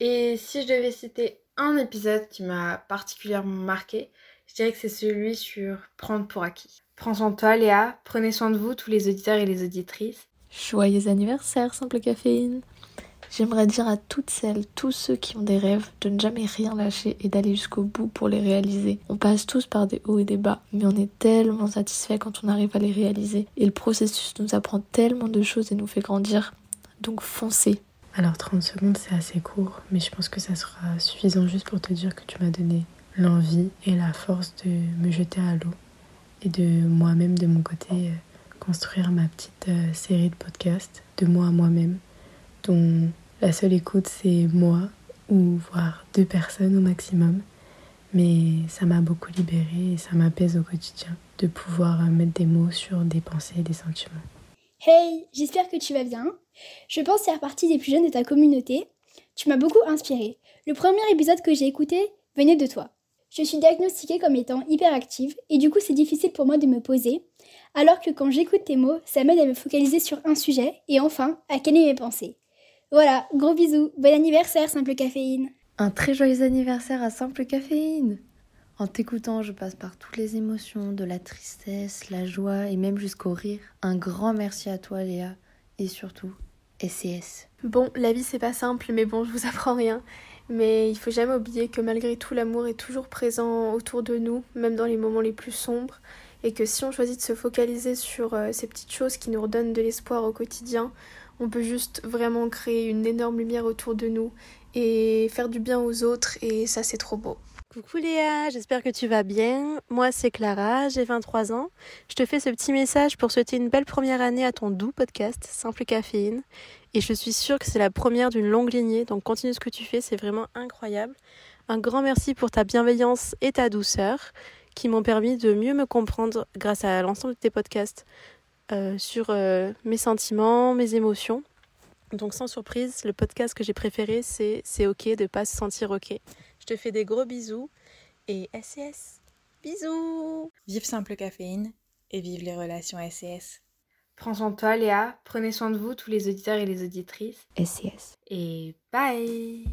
S30: Et si je devais citer un épisode qui m'a particulièrement marqué, je dirais que c'est celui sur prendre pour acquis. Prends soin de toi Léa, prenez soin de vous tous les auditeurs et les auditrices.
S31: Joyeux anniversaire Simple Caféine J'aimerais dire à toutes celles, tous ceux qui ont des rêves, de ne jamais rien lâcher et d'aller jusqu'au bout pour les réaliser. On passe tous par des hauts et des bas, mais on est tellement satisfait quand on arrive à les réaliser. Et le processus nous apprend tellement de choses et nous fait grandir. Donc foncez,
S32: alors 30 secondes c'est assez court, mais je pense que ça sera suffisant juste pour te dire que tu m'as donné l'envie et la force de me jeter à l'eau et de moi-même de mon côté euh, construire ma petite euh, série de podcasts de moi à moi-même dont la seule écoute c'est moi ou voire deux personnes au maximum. Mais ça m'a beaucoup libérée et ça m'apaise au quotidien de pouvoir euh, mettre des mots sur des pensées et des sentiments.
S33: Hey, j'espère que tu vas bien. Je pense faire partie des plus jeunes de ta communauté. Tu m'as beaucoup inspiré. Le premier épisode que j'ai écouté venait de toi. Je suis diagnostiquée comme étant hyperactive et du coup c'est difficile pour moi de me poser, alors que quand j'écoute tes mots, ça m'aide à me focaliser sur un sujet et enfin à caler mes pensées. Voilà, gros bisous. Bon anniversaire, Simple Caféine.
S26: Un très joyeux anniversaire à Simple Caféine. En t'écoutant, je passe par toutes les émotions, de la tristesse, la joie et même jusqu'au rire. Un grand merci à toi Léa et surtout SCS.
S25: Bon, la vie c'est pas simple, mais bon, je vous apprends rien. Mais il faut jamais oublier que malgré tout, l'amour est toujours présent autour de nous, même dans les moments les plus sombres. Et que si on choisit de se focaliser sur euh, ces petites choses qui nous redonnent de l'espoir au quotidien, on peut juste vraiment créer une énorme lumière autour de nous et faire du bien aux autres. Et ça, c'est trop beau.
S34: Coucou Léa, j'espère que tu vas bien. Moi c'est Clara, j'ai 23 ans. Je te fais ce petit message pour souhaiter une belle première année à ton doux podcast Simple Caféine. Et je suis sûre que c'est la première d'une longue lignée, donc continue ce que tu fais, c'est vraiment incroyable. Un grand merci pour ta bienveillance et ta douceur qui m'ont permis de mieux me comprendre grâce à l'ensemble de tes podcasts euh, sur euh, mes sentiments, mes émotions. Donc sans surprise, le podcast que j'ai préféré, c'est C'est ok de pas se sentir ok. Je te fais des gros bisous et SCS. Bisous
S18: Vive Simple Caféine et vive les relations SCS.
S30: Prends soin de toi Léa, prenez soin de vous tous les auditeurs et les auditrices.
S20: SCS.
S30: Et bye